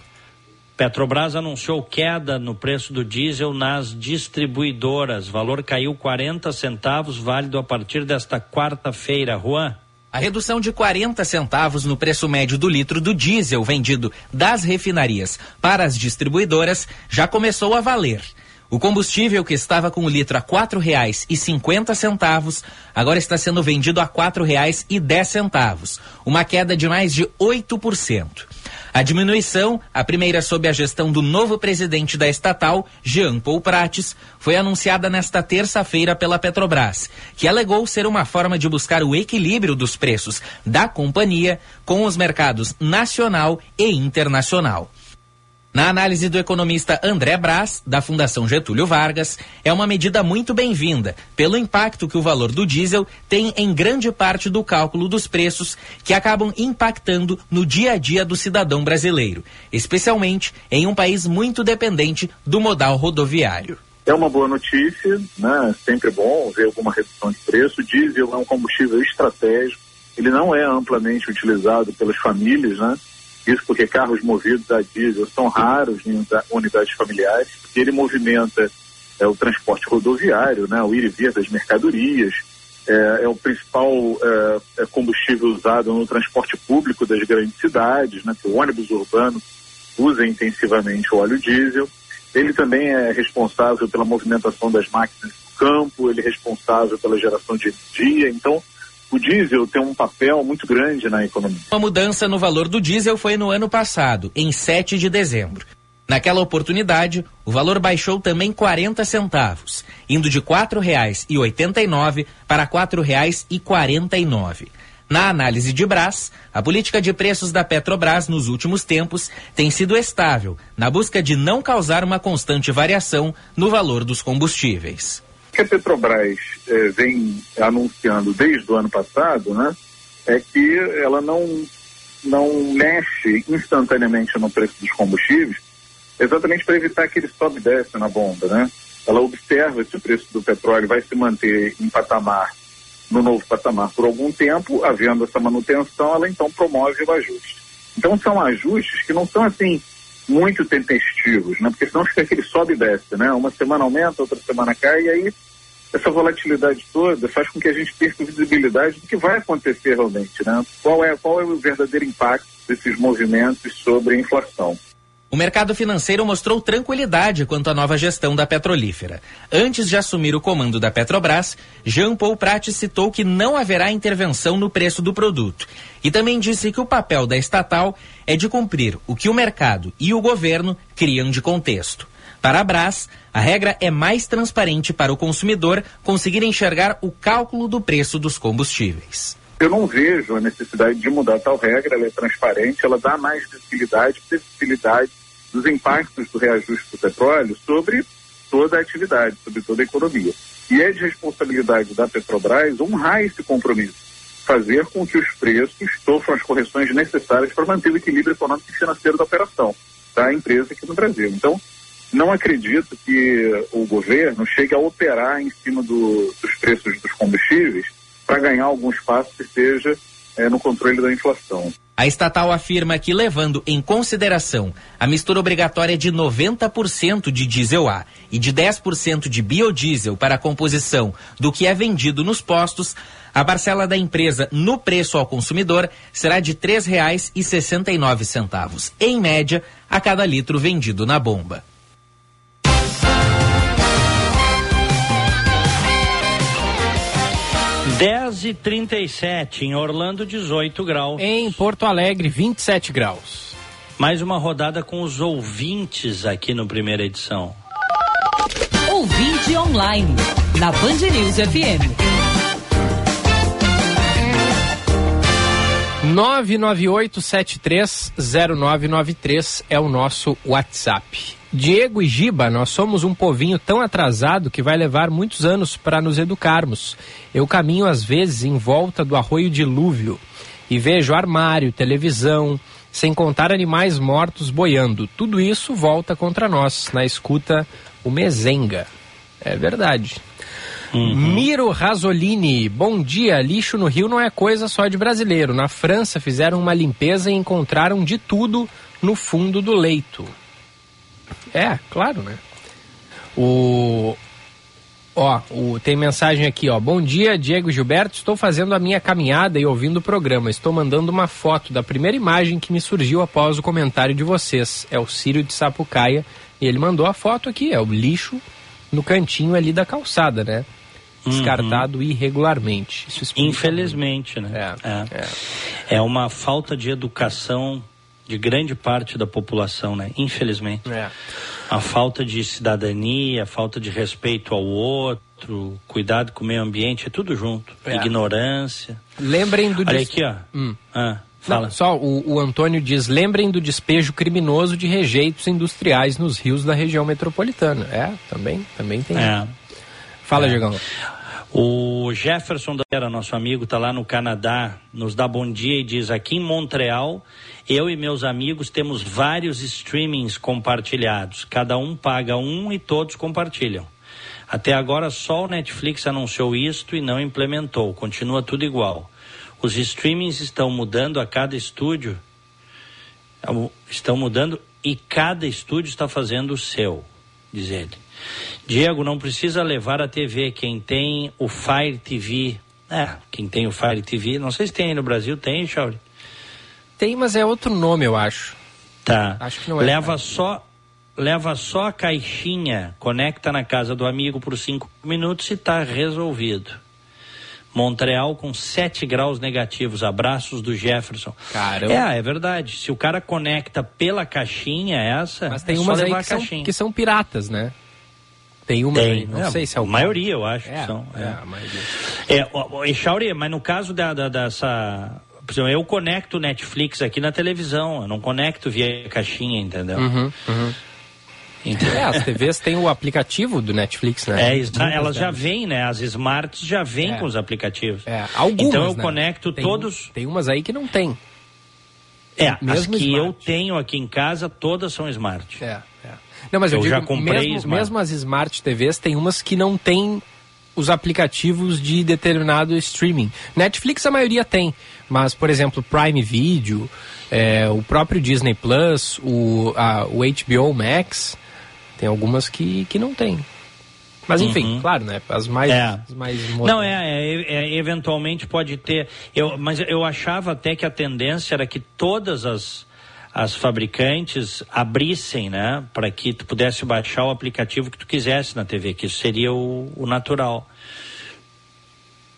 Petrobras anunciou queda no preço do diesel nas distribuidoras. Valor caiu 40 centavos, válido a partir desta quarta-feira. Juan? A redução de 40 centavos no preço médio do litro do diesel vendido das refinarias para as distribuidoras já começou a valer. O combustível que estava com o litro a R$ 4,50 agora está sendo vendido a R$ 4,10, uma queda de mais de 8%. A diminuição, a primeira sob a gestão do novo presidente da estatal, Jean Paul Prates, foi anunciada nesta terça-feira pela Petrobras, que alegou ser uma forma de buscar o equilíbrio dos preços da companhia com os mercados nacional e internacional. Na análise do economista André Brás, da Fundação Getúlio Vargas, é uma medida muito bem-vinda, pelo impacto que o valor do diesel tem em grande parte do cálculo dos preços que acabam impactando no dia a dia do cidadão brasileiro, especialmente em um país muito dependente do modal rodoviário. É uma boa notícia, né? Sempre bom ver alguma redução de preço. O diesel é um combustível estratégico. Ele não é amplamente utilizado pelas famílias, né? Isso porque carros movidos a diesel são raros em unida- unidades familiares. Ele movimenta é, o transporte rodoviário, né? O ir e vir das mercadorias. É, é o principal é, é combustível usado no transporte público das grandes cidades, né? Que o ônibus urbano usa intensivamente o óleo diesel. Ele também é responsável pela movimentação das máquinas do campo, ele é responsável pela geração de energia. Então, o diesel tem um papel muito grande na economia. Uma mudança no valor do diesel foi no ano passado, em 7 de dezembro. Naquela oportunidade, o valor baixou também 40 centavos, indo de R$ 4,89 para R$ 4,49. Na análise de Brás, a política de preços da Petrobras nos últimos tempos tem sido estável, na busca de não causar uma constante variação no valor dos combustíveis. O que a Petrobras eh, vem anunciando desde o ano passado, né, é que ela não, não mexe instantaneamente no preço dos combustíveis, exatamente para evitar que ele sobe e desce na bomba, né? Ela observa se o preço do petróleo vai se manter em patamar, no novo patamar por algum tempo, havendo essa manutenção, ela então promove o ajuste. Então são ajustes que não são assim muito tempestivos, né? Porque senão fica aquele sobe e desce, né? Uma semana aumenta, outra semana cai, e aí essa volatilidade toda faz com que a gente perca visibilidade do que vai acontecer realmente, né? Qual é, qual é o verdadeiro impacto desses movimentos sobre a inflação? O mercado financeiro mostrou tranquilidade quanto à nova gestão da petrolífera. Antes de assumir o comando da Petrobras, Jean Paul Prates citou que não haverá intervenção no preço do produto. E também disse que o papel da estatal é de cumprir o que o mercado e o governo criam de contexto. Para a Brás, a regra é mais transparente para o consumidor conseguir enxergar o cálculo do preço dos combustíveis. Eu não vejo a necessidade de mudar tal regra, ela é transparente, ela dá mais visibilidade, previsibilidade dos impactos do reajuste do petróleo sobre toda a atividade, sobre toda a economia. E é de responsabilidade da Petrobras honrar esse compromisso, fazer com que os preços sofram as correções necessárias para manter o equilíbrio econômico e financeiro da operação da empresa aqui no Brasil. Então, não acredito que o governo chegue a operar em cima do- dos preços dos combustíveis para ganhar algum espaço que seja eh, no controle da inflação. A estatal afirma que, levando em consideração a mistura obrigatória de 90% de diesel A e de 10% de biodiesel para a composição do que é vendido nos postos, a parcela da empresa no preço ao consumidor será de R$ 3,69, em média, a cada litro vendido na bomba. Dez e 37 em Orlando, 18 graus. Em Porto Alegre, 27 graus. Mais uma rodada com os ouvintes aqui no primeira edição. Ouvinte online, na Band News FM. 998730993 é o nosso WhatsApp. Diego e Giba, nós somos um povinho tão atrasado que vai levar muitos anos para nos educarmos. Eu caminho às vezes em volta do arroio dilúvio e vejo armário, televisão, sem contar animais mortos boiando. Tudo isso volta contra nós na escuta o Mezenga. É verdade. Miro Rasolini, bom dia. Lixo no Rio não é coisa só de brasileiro. Na França fizeram uma limpeza e encontraram de tudo no fundo do leito. É, claro, né? O. Ó, o... tem mensagem aqui, ó. Bom dia, Diego Gilberto. Estou fazendo a minha caminhada e ouvindo o programa. Estou mandando uma foto da primeira imagem que me surgiu após o comentário de vocês. É o Círio de Sapucaia. E ele mandou a foto aqui, é o lixo no cantinho ali da calçada, né? Descartado irregularmente. Isso explica Infelizmente, né? É, é. uma falta de educação de grande parte da população, né? Infelizmente. É. A falta de cidadania, a falta de respeito ao outro, cuidado com o meio ambiente, é tudo junto. É. Ignorância. Lembrem do Olha aqui, ó. Hum. Ah, fala. Não, só o, o Antônio diz: lembrem do despejo criminoso de rejeitos industriais nos rios da região metropolitana. É, também, também tem. É. Fala, É. O Jefferson da Era, nosso amigo, está lá no Canadá, nos dá bom dia e diz: aqui em Montreal, eu e meus amigos temos vários streamings compartilhados. Cada um paga um e todos compartilham. Até agora só o Netflix anunciou isto e não implementou. Continua tudo igual. Os streamings estão mudando a cada estúdio. Estão mudando e cada estúdio está fazendo o seu, diz ele. Diego, não precisa levar a TV. Quem tem o Fire TV. É, quem tem o Fire TV. Não sei se tem aí no Brasil. Tem, Shauri? Tem, mas é outro nome, eu acho. Tá. Acho que não é. Leva só. Leva só a caixinha, conecta na casa do amigo por cinco minutos e está resolvido. Montreal com 7 graus negativos. Abraços do Jefferson. Caramba. É, é verdade. Se o cara conecta pela caixinha essa, Mas tem é umas aí que são, caixinha. que são piratas, né? Tem uma Tem, aí, não é, sei se é o a maioria, eu acho É, que são. é, É. a maioria. É, e Chauri, mas no caso da, da- dessa. Exemplo, eu conecto Netflix aqui na televisão, eu não conecto via caixinha, entendeu? Uhum, uhum. É, as TVs têm o aplicativo do Netflix, né? É, elas já vêm, né? As smarts já vêm É. com os aplicativos. É, algumas, então eu né? conecto Tem- todos. Tem umas aí que não tem. É, as mesmo que smart. eu tenho aqui em casa, todas são smart. É, é. Não, mas eu, Eu digo, já comprei mesmo, smart. mesmo as Smart TVs, tem umas que não tem os aplicativos de determinado streaming. Netflix a maioria tem, mas, por exemplo, Prime Video, é, o próprio Disney Plus, o, a- o HBO Max, tem algumas que, que não tem. Mas enfim, Uhum. claro, né? As mais, É. as mais Não, modernas. é, é, é, eventualmente pode ter. Eu, mas eu achava até que a tendência era que todas as, as fabricantes abrissem, né? Para que tu pudesse baixar o aplicativo que tu quisesse na TV, que isso seria o, o natural.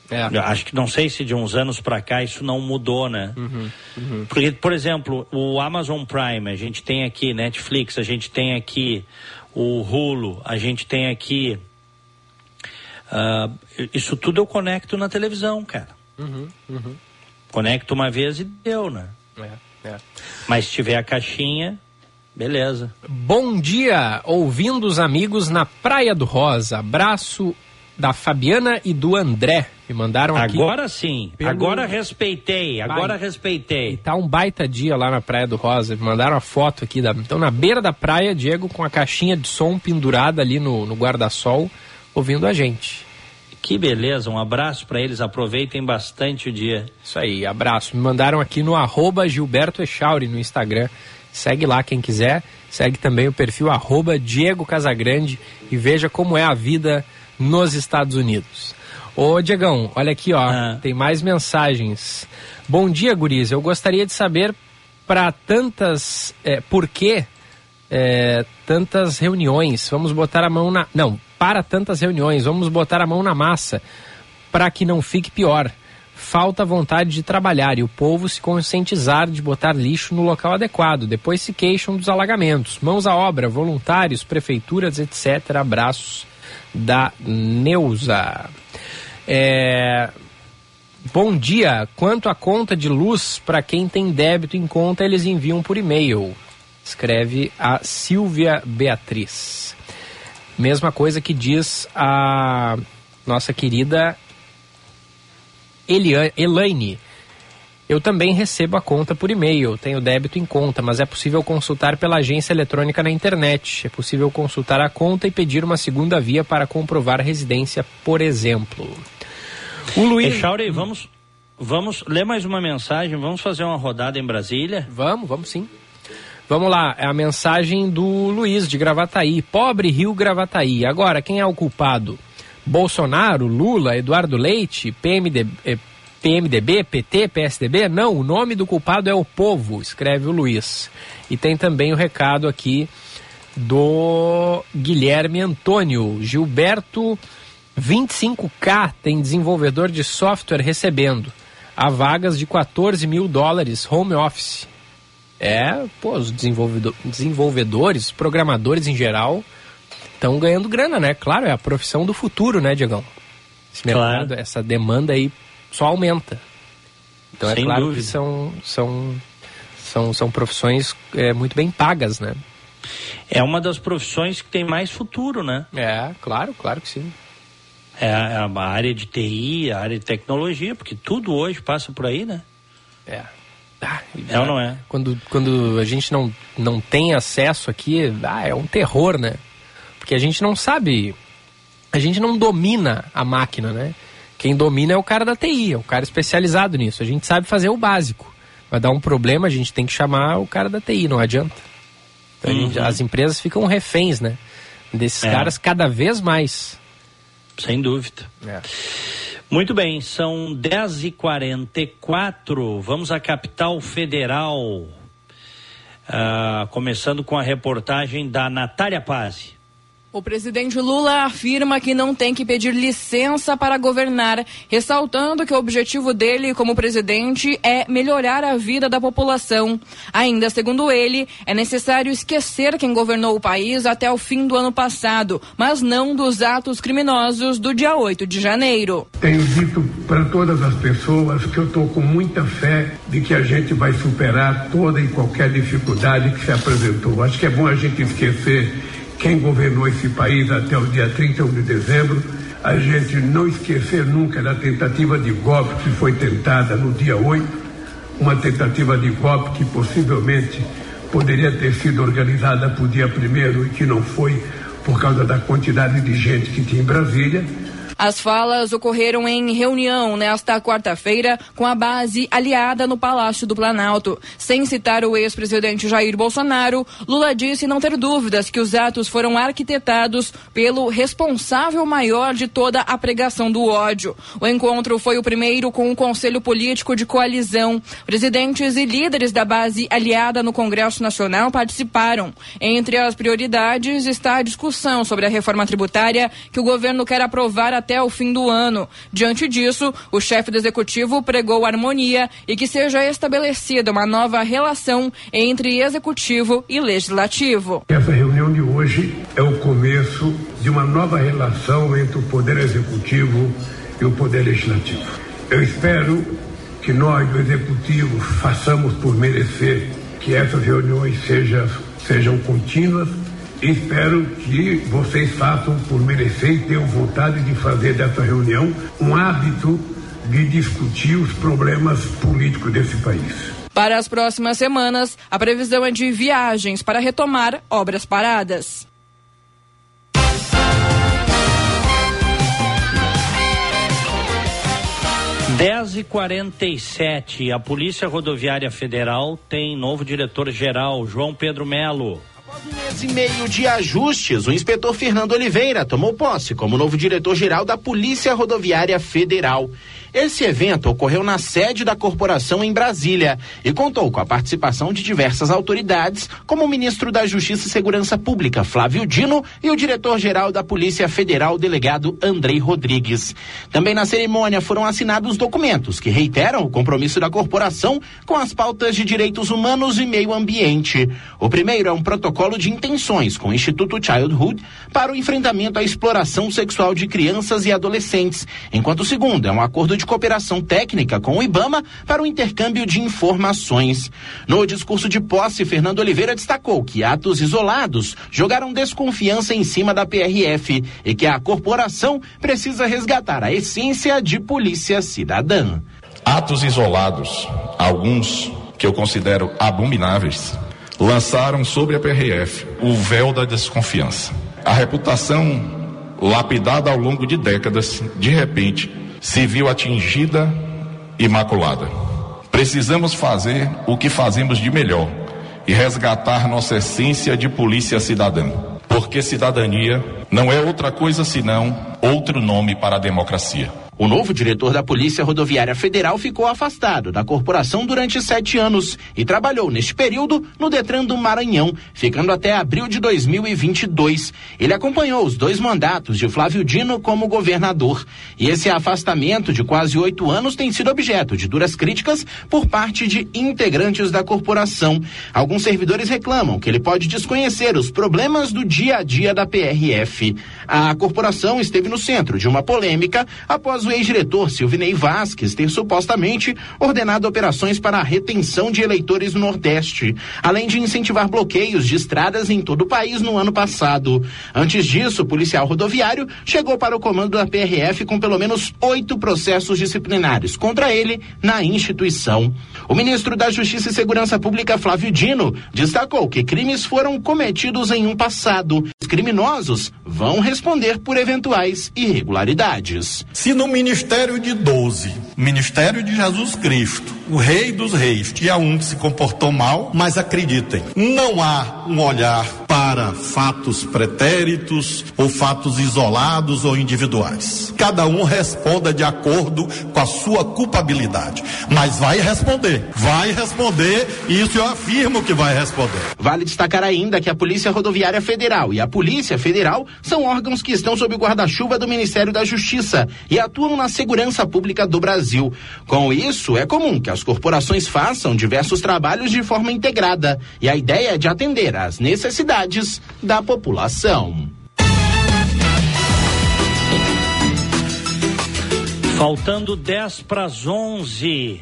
É. Acho que não sei se de uns anos para cá isso não mudou, né? Uhum, uhum. Porque, por exemplo, o Amazon Prime, a gente tem aqui Netflix, a gente tem aqui o Hulu, a gente tem aqui. ah, isso tudo eu conecto na televisão, cara. Uhum, uhum. Conecto uma vez e deu, né? É, é. Mas se tiver a caixinha, beleza. Bom dia, ouvindo os amigos na Praia do Rosa. Abraço da Fabiana e do André. Me mandaram aqui. Agora sim, pelo- agora respeitei, agora Vai. respeitei. Tá um baita dia lá na Praia do Rosa. Me mandaram a foto aqui. Da... Então, na beira da praia, Diego com a caixinha de som pendurada ali no, no guarda-sol, ouvindo a gente. Que beleza, um abraço para eles, aproveitem bastante o dia. Isso aí, abraço. Me mandaram aqui no arroba Gilberto Echauri no Instagram. Segue lá quem quiser. Segue também o perfil arroba Diego Casagrande e veja como é a vida nos Estados Unidos. Ô Diegão, olha aqui ó, tem mais mensagens. Bom dia, guris. Eu gostaria de saber para tantas, é, por que é, tantas reuniões? Vamos botar a mão na, não, para tantas reuniões, vamos botar a mão na massa para que não fique pior. Falta vontade de trabalhar e o povo se conscientizar de botar lixo no local adequado. Depois se queixam dos alagamentos. Mãos à obra, voluntários, prefeituras, etc. Abraços da Neuza. É, Bom dia. Quanto à conta de luz, para quem tem débito em conta, eles enviam por e-mail. Escreve a Silvia Beatriz. Mesma coisa que diz a nossa querida Elia, Elaine. Eu também recebo a conta por e-mail, tenho débito em conta, mas é possível consultar pela agência eletrônica na internet. É possível consultar a conta e pedir uma segunda via para comprovar residência, por exemplo. O Luiz. Echauri, vamos, vamos ler mais uma mensagem, vamos fazer uma rodada em Brasília? Vamos, vamos sim. Vamos lá, é a mensagem do Luiz de Gravataí. Pobre Rio Gravataí. Agora, quem é o culpado? Bolsonaro, Lula, Eduardo Leite, PMD, eh, PMDB, PT, PSDB? Não, o nome do culpado é o povo, escreve o Luiz. E tem também o recado aqui do Guilherme Antônio. Gilberto 25K tem desenvolvedor de software recebendo. Há vagas de 14 mil dólares home office. É, pô, os desenvolvedor, desenvolvedores, programadores em geral, estão ganhando grana, né? Claro, é a profissão do futuro, né, Diegão? Esse mercado, claro. essa demanda aí só aumenta. Então é Sem é claro dúvida. que são, são, são, são profissões é, muito bem pagas, né? É uma das profissões que tem mais futuro, né? É, claro, claro que sim. É a, é a área de TI, a área de tecnologia, porque tudo hoje passa por aí, né? É. Ah, é ou não é? Quando, quando a gente não, não tem acesso aqui, ah, é um terror, né? Porque a gente não sabe, a gente não domina a máquina, né? Quem domina é o cara da TI, é o cara especializado nisso. A gente sabe fazer o básico. Vai dar um problema, a gente tem que chamar o cara da TI, não adianta. Então, uhum. gente, as empresas ficam reféns, né? Desses é. caras cada vez mais. Sem dúvida. É. Muito bem, são 10h44. Vamos à capital federal. Uh, começando com a reportagem da Natália Pazzi. O presidente Lula afirma que não tem que pedir licença para governar, ressaltando que o objetivo dele como presidente é melhorar a vida da população. Ainda segundo ele, é necessário esquecer quem governou o país até o fim do ano passado, mas não dos atos criminosos do dia 8 de janeiro. Tenho dito para todas as pessoas que eu estou com muita fé de que a gente vai superar toda e qualquer dificuldade que se apresentou. Acho que é bom a gente esquecer quem governou esse país até o dia 31 de dezembro, a gente não esquecer nunca da tentativa de golpe que foi tentada no dia 8, uma tentativa de golpe que possivelmente poderia ter sido organizada para o dia 1 e que não foi por causa da quantidade de gente que tinha em Brasília as falas ocorreram em reunião nesta quarta-feira com a base aliada no Palácio do Planalto. Sem citar o ex-presidente Jair Bolsonaro, Lula disse não ter dúvidas que os atos foram arquitetados pelo responsável maior de toda a pregação do ódio. O encontro foi o primeiro com o Conselho Político de Coalizão. Presidentes e líderes da base aliada no Congresso Nacional participaram. Entre as prioridades está a discussão sobre a reforma tributária que o governo quer aprovar a até o fim do ano. Diante disso, o chefe do executivo pregou harmonia e que seja estabelecida uma nova relação entre executivo e legislativo. Essa reunião de hoje é o começo de uma nova relação entre o poder executivo e o poder legislativo. Eu espero que nós do executivo façamos por merecer que essas reuniões sejam, sejam contínuas Espero que vocês façam por merecer e tenham vontade de fazer dessa reunião um hábito de discutir os problemas políticos desse país. Para as próximas semanas, a previsão é de viagens para retomar obras paradas. Dez e quarenta e sete, a Polícia Rodoviária Federal tem novo diretor-geral, João Pedro Melo. Mês e meio de ajustes, o inspetor Fernando Oliveira tomou posse como novo diretor-geral da Polícia Rodoviária Federal. Esse evento ocorreu na sede da corporação em Brasília e contou com a participação de diversas autoridades, como o ministro da Justiça e Segurança Pública, Flávio Dino, e o diretor-geral da Polícia Federal, delegado Andrei Rodrigues. Também na cerimônia foram assinados documentos que reiteram o compromisso da corporação com as pautas de direitos humanos e meio ambiente. O primeiro é um protocolo de intenções com o Instituto Childhood para o enfrentamento à exploração sexual de crianças e adolescentes, enquanto o segundo é um acordo de cooperação técnica com o IBAMA para o intercâmbio de informações. No discurso de posse, Fernando Oliveira destacou que atos isolados jogaram desconfiança em cima da PRF e que a corporação precisa resgatar a essência de polícia cidadã. Atos isolados, alguns que eu considero abomináveis, lançaram sobre a PRF o véu da desconfiança. A reputação lapidada ao longo de décadas, de repente, se viu atingida e maculada. Precisamos fazer o que fazemos de melhor e resgatar nossa essência de polícia cidadã. Porque cidadania não é outra coisa senão outro nome para a democracia. O novo diretor da Polícia Rodoviária Federal ficou afastado da corporação durante sete anos e trabalhou neste período no Detran do Maranhão, ficando até abril de 2022. Ele acompanhou os dois mandatos de Flávio Dino como governador. E esse afastamento de quase oito anos tem sido objeto de duras críticas por parte de integrantes da corporação. Alguns servidores reclamam que ele pode desconhecer os problemas do dia a dia da PRF. A corporação esteve no centro de uma polêmica após o ex-diretor Silvinei Vasques ter supostamente ordenado operações para a retenção de eleitores no Nordeste, além de incentivar bloqueios de estradas em todo o país no ano passado. Antes disso, o policial rodoviário chegou para o comando da PRF com pelo menos oito processos disciplinares contra ele na instituição. O ministro da Justiça e Segurança Pública, Flávio Dino, destacou que crimes foram cometidos em um passado. Os criminosos vão responder por eventuais irregularidades. Se no ministério de 12, ministério de Jesus Cristo, o rei dos reis, tinha um que se comportou mal, mas acreditem, não há um olhar para fatos pretéritos ou fatos isolados ou individuais. Cada um responda de acordo com a sua culpabilidade, mas vai responder, vai responder, e isso eu afirmo que vai responder. Vale destacar ainda que a Polícia Rodoviária Federal e a Polícia Federal são órgãos que estão sob guarda-chuva do Ministério da Justiça e atuam na segurança pública do Brasil. Com isso, é comum que as corporações façam diversos trabalhos de forma integrada e a ideia é de atender às necessidades da população. Faltando 10 para as 11.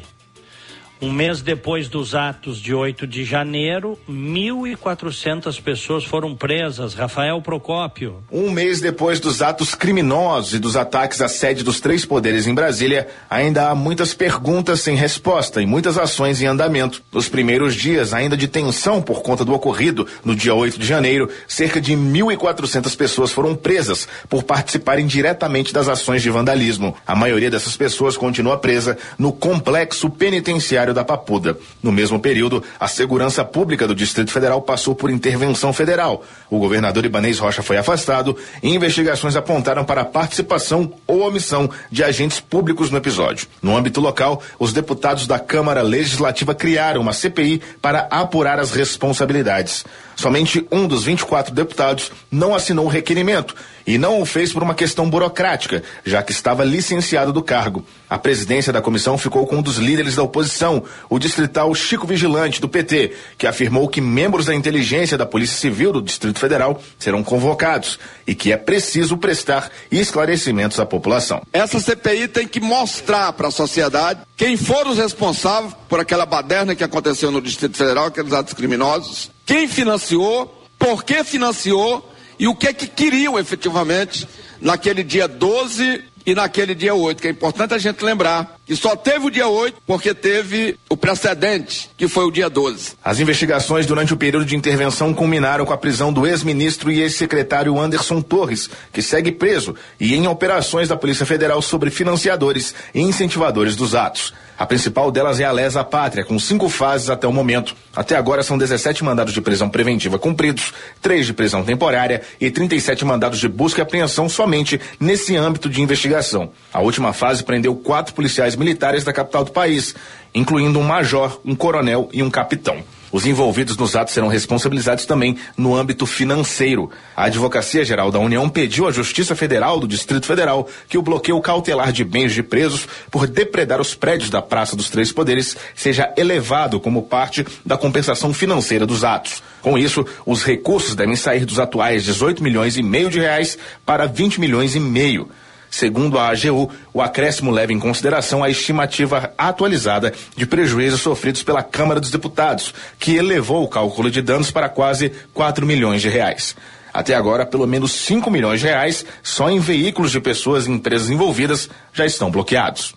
Um mês depois dos atos de 8 de janeiro, 1.400 pessoas foram presas. Rafael Procópio. Um mês depois dos atos criminosos e dos ataques à sede dos três poderes em Brasília, ainda há muitas perguntas sem resposta e muitas ações em andamento. Nos primeiros dias, ainda de tensão por conta do ocorrido no dia 8 de janeiro, cerca de 1.400 pessoas foram presas por participarem diretamente das ações de vandalismo. A maioria dessas pessoas continua presa no complexo penitenciário da Papuda. No mesmo período, a segurança pública do Distrito Federal passou por intervenção federal. O governador Ibanez Rocha foi afastado e investigações apontaram para a participação ou omissão de agentes públicos no episódio. No âmbito local, os deputados da Câmara Legislativa criaram uma CPI para apurar as responsabilidades. Somente um dos 24 deputados não assinou o requerimento e não o fez por uma questão burocrática, já que estava licenciado do cargo. A presidência da comissão ficou com um dos líderes da oposição, o distrital Chico Vigilante, do PT, que afirmou que membros da inteligência da Polícia Civil do Distrito Federal serão convocados e que é preciso prestar esclarecimentos à população. Essa CPI tem que mostrar para a sociedade quem foram os responsáveis por aquela baderna que aconteceu no Distrito Federal, aqueles atos criminosos, quem financiou, por que financiou e o que que queriam efetivamente naquele dia 12 e naquele dia 8, que é importante a gente lembrar que só teve o dia 8 porque teve o precedente, que foi o dia 12. As investigações durante o período de intervenção culminaram com a prisão do ex-ministro e ex-secretário Anderson Torres, que segue preso e em operações da Polícia Federal sobre financiadores e incentivadores dos atos. A principal delas é a Lesa Pátria, com cinco fases até o momento. Até agora são 17 mandados de prisão preventiva cumpridos, três de prisão temporária e 37 mandados de busca e apreensão somente nesse âmbito de investigação. A última fase prendeu quatro policiais militares da capital do país, incluindo um major, um coronel e um capitão. Os envolvidos nos atos serão responsabilizados também no âmbito financeiro. A Advocacia Geral da União pediu à Justiça Federal do Distrito Federal que o bloqueio cautelar de bens de presos por depredar os prédios da Praça dos Três Poderes seja elevado como parte da compensação financeira dos atos. Com isso, os recursos devem sair dos atuais 18 milhões e meio de reais para 20 milhões e meio. Segundo a AGU, o acréscimo leva em consideração a estimativa atualizada de prejuízos sofridos pela Câmara dos Deputados, que elevou o cálculo de danos para quase 4 milhões de reais. Até agora, pelo menos 5 milhões de reais só em veículos de pessoas e empresas envolvidas já estão bloqueados.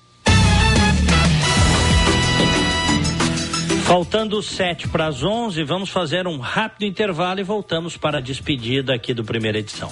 Faltando sete para as onze, vamos fazer um rápido intervalo e voltamos para a despedida aqui do primeira edição.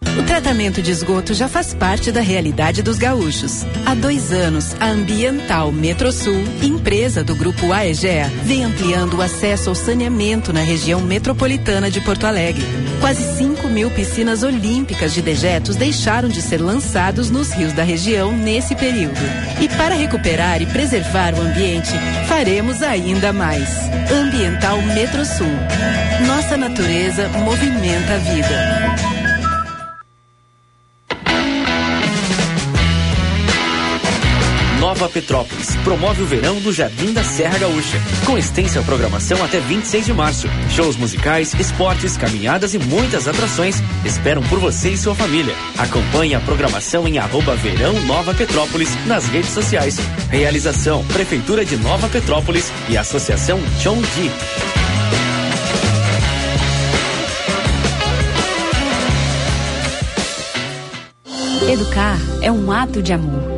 O tratamento de esgoto já faz parte da realidade dos gaúchos. Há dois anos, a Ambiental Metrosul, empresa do Grupo AEGEA, vem ampliando o acesso ao saneamento na região metropolitana de Porto Alegre. Quase 5 mil piscinas olímpicas de dejetos deixaram de ser lançados nos rios da região nesse período. E para recuperar e preservar o ambiente, faremos ainda mais. Ambiental Metrosul. Nossa natureza movimenta a vida. Nova Petrópolis promove o verão do Jardim da Serra Gaúcha, com extensa programação até 26 de março. Shows musicais, esportes, caminhadas e muitas atrações esperam por você e sua família. Acompanhe a programação em arroba Verão Nova Petrópolis nas redes sociais. Realização Prefeitura de Nova Petrópolis e Associação John Di. Educar é um ato de amor.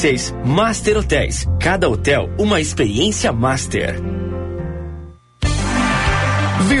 2766. Master Hotéis. Cada hotel uma experiência master.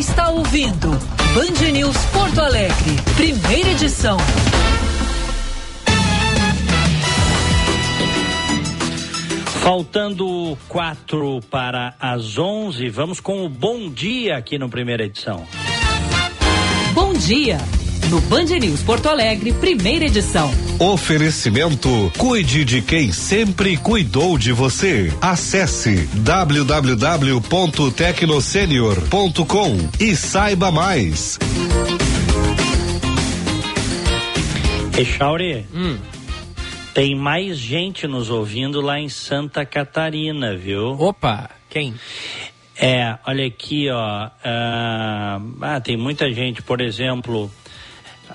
Está ouvindo Band News Porto Alegre, primeira edição. Faltando quatro para as onze, vamos com o bom dia aqui no primeira edição. Bom dia. No Band News Porto Alegre, primeira edição. Oferecimento: cuide de quem sempre cuidou de você. Acesse www.tecnosenior.com e saiba mais. Echauri, hum. tem mais gente nos ouvindo lá em Santa Catarina, viu? Opa, quem? É, olha aqui, ó. Uh, ah, tem muita gente, por exemplo,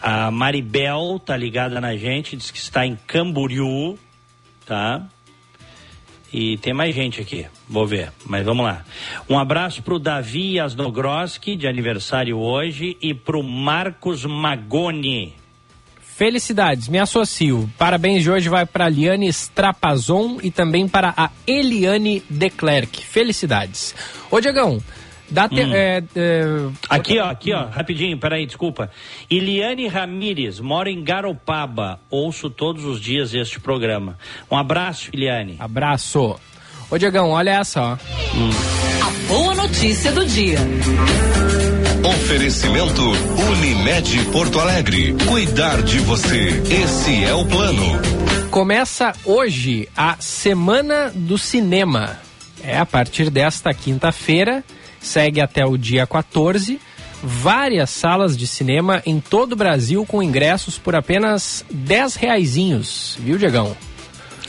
a Maribel tá ligada na gente, diz que está em Camboriú, tá? E tem mais gente aqui, vou ver, mas vamos lá. Um abraço pro Davi Asnogroski, de aniversário hoje, e pro Marcos Magoni. Felicidades, me associo. Parabéns de hoje vai para Liane Strapazon e também para a Eliane Declerc. Felicidades. Ô, Diegão, Dá te, hum. é, é, aqui, ó, aqui, ó, rapidinho, peraí, desculpa. Iliane Ramires, mora em Garopaba. Ouço todos os dias este programa. Um abraço, Iliane. Abraço. Ô, Diegão, olha essa, ó. Hum. A boa notícia do dia. Oferecimento Unimed Porto Alegre. Cuidar de você. Esse é o plano. Começa hoje a Semana do Cinema. É a partir desta quinta-feira segue até o dia 14. Várias salas de cinema em todo o Brasil com ingressos por apenas 10 reaisinhos, viu, Diegão?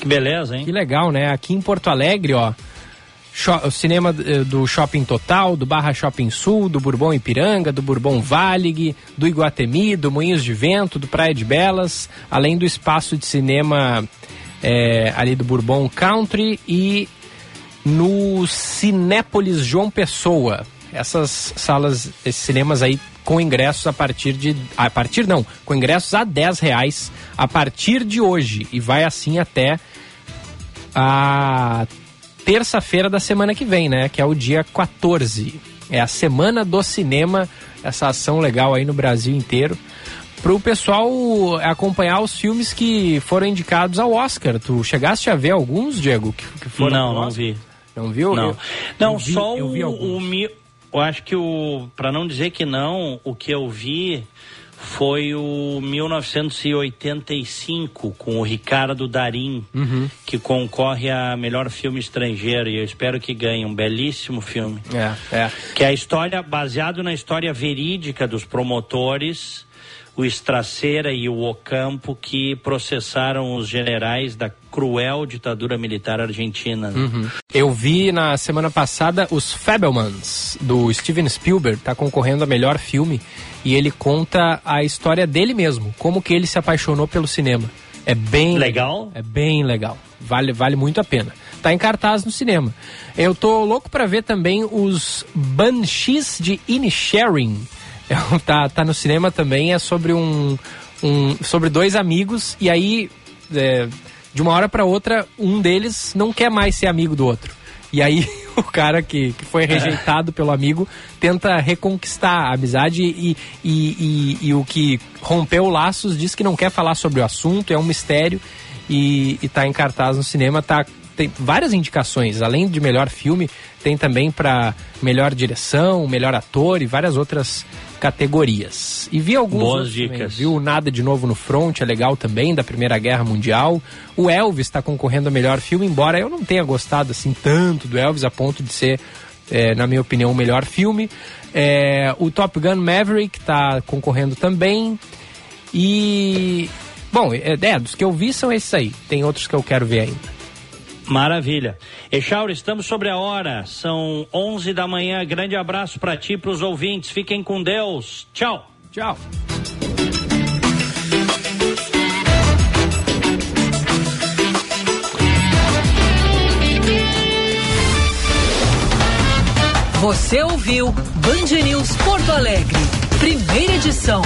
Que beleza, hein? Que legal, né? Aqui em Porto Alegre, ó, o cinema eh, do Shopping Total, do Barra Shopping Sul, do Bourbon Ipiranga, do Bourbon Valig, do Iguatemi, do Moinhos de Vento, do Praia de Belas, além do espaço de cinema é, ali do Bourbon Country e no Cinépolis João Pessoa. Essas salas, esses cinemas aí com ingressos a partir de. A partir não, com ingressos a 10 reais a partir de hoje. E vai assim até a terça-feira da semana que vem, né? Que é o dia 14. É a Semana do Cinema, essa ação legal aí no Brasil inteiro. Para o pessoal acompanhar os filmes que foram indicados ao Oscar. Tu chegaste a ver alguns, Diego? Que, que foram não, não vi. Não viu? Não, eu, não eu vi, só o, o, o, eu acho que o, para não dizer que não, o que eu vi foi o 1985 com o Ricardo Darim, uhum. que concorre a melhor filme estrangeiro e eu espero que ganhe um belíssimo filme. É, é. Que é a história baseado na história verídica dos promotores o Estraceira e o Ocampo que processaram os generais da cruel ditadura militar argentina. Uhum. Eu vi na semana passada os Fabelmans, do Steven Spielberg, está concorrendo a melhor filme, e ele conta a história dele mesmo, como que ele se apaixonou pelo cinema. É bem legal. É bem legal. Vale, vale muito a pena. Tá em cartaz no cinema. Eu tô louco para ver também os Banshees de Inisherin é, tá, tá no cinema também, é sobre um, um sobre dois amigos e aí é, de uma hora para outra um deles não quer mais ser amigo do outro. E aí o cara que, que foi rejeitado pelo amigo tenta reconquistar a amizade e, e, e, e, o que rompeu laços diz que não quer falar sobre o assunto, é um mistério e, e tá em cartaz no cinema, tá tem várias indicações, além de melhor filme, tem também para melhor direção, melhor ator e várias outras categorias. E vi alguns Boas dicas. Também. Viu Nada de Novo no Front, é legal também, da Primeira Guerra Mundial. O Elvis está concorrendo a melhor filme, embora eu não tenha gostado assim tanto do Elvis a ponto de ser, é, na minha opinião, o melhor filme. É, o Top Gun Maverick está concorrendo também. E. Bom, é, é, dos que eu vi são esses aí. Tem outros que eu quero ver ainda. Maravilha. Echauro, estamos sobre a hora. São 11 da manhã. Grande abraço para ti e para os ouvintes. Fiquem com Deus. Tchau. Tchau. Você ouviu Band News Porto Alegre, primeira edição.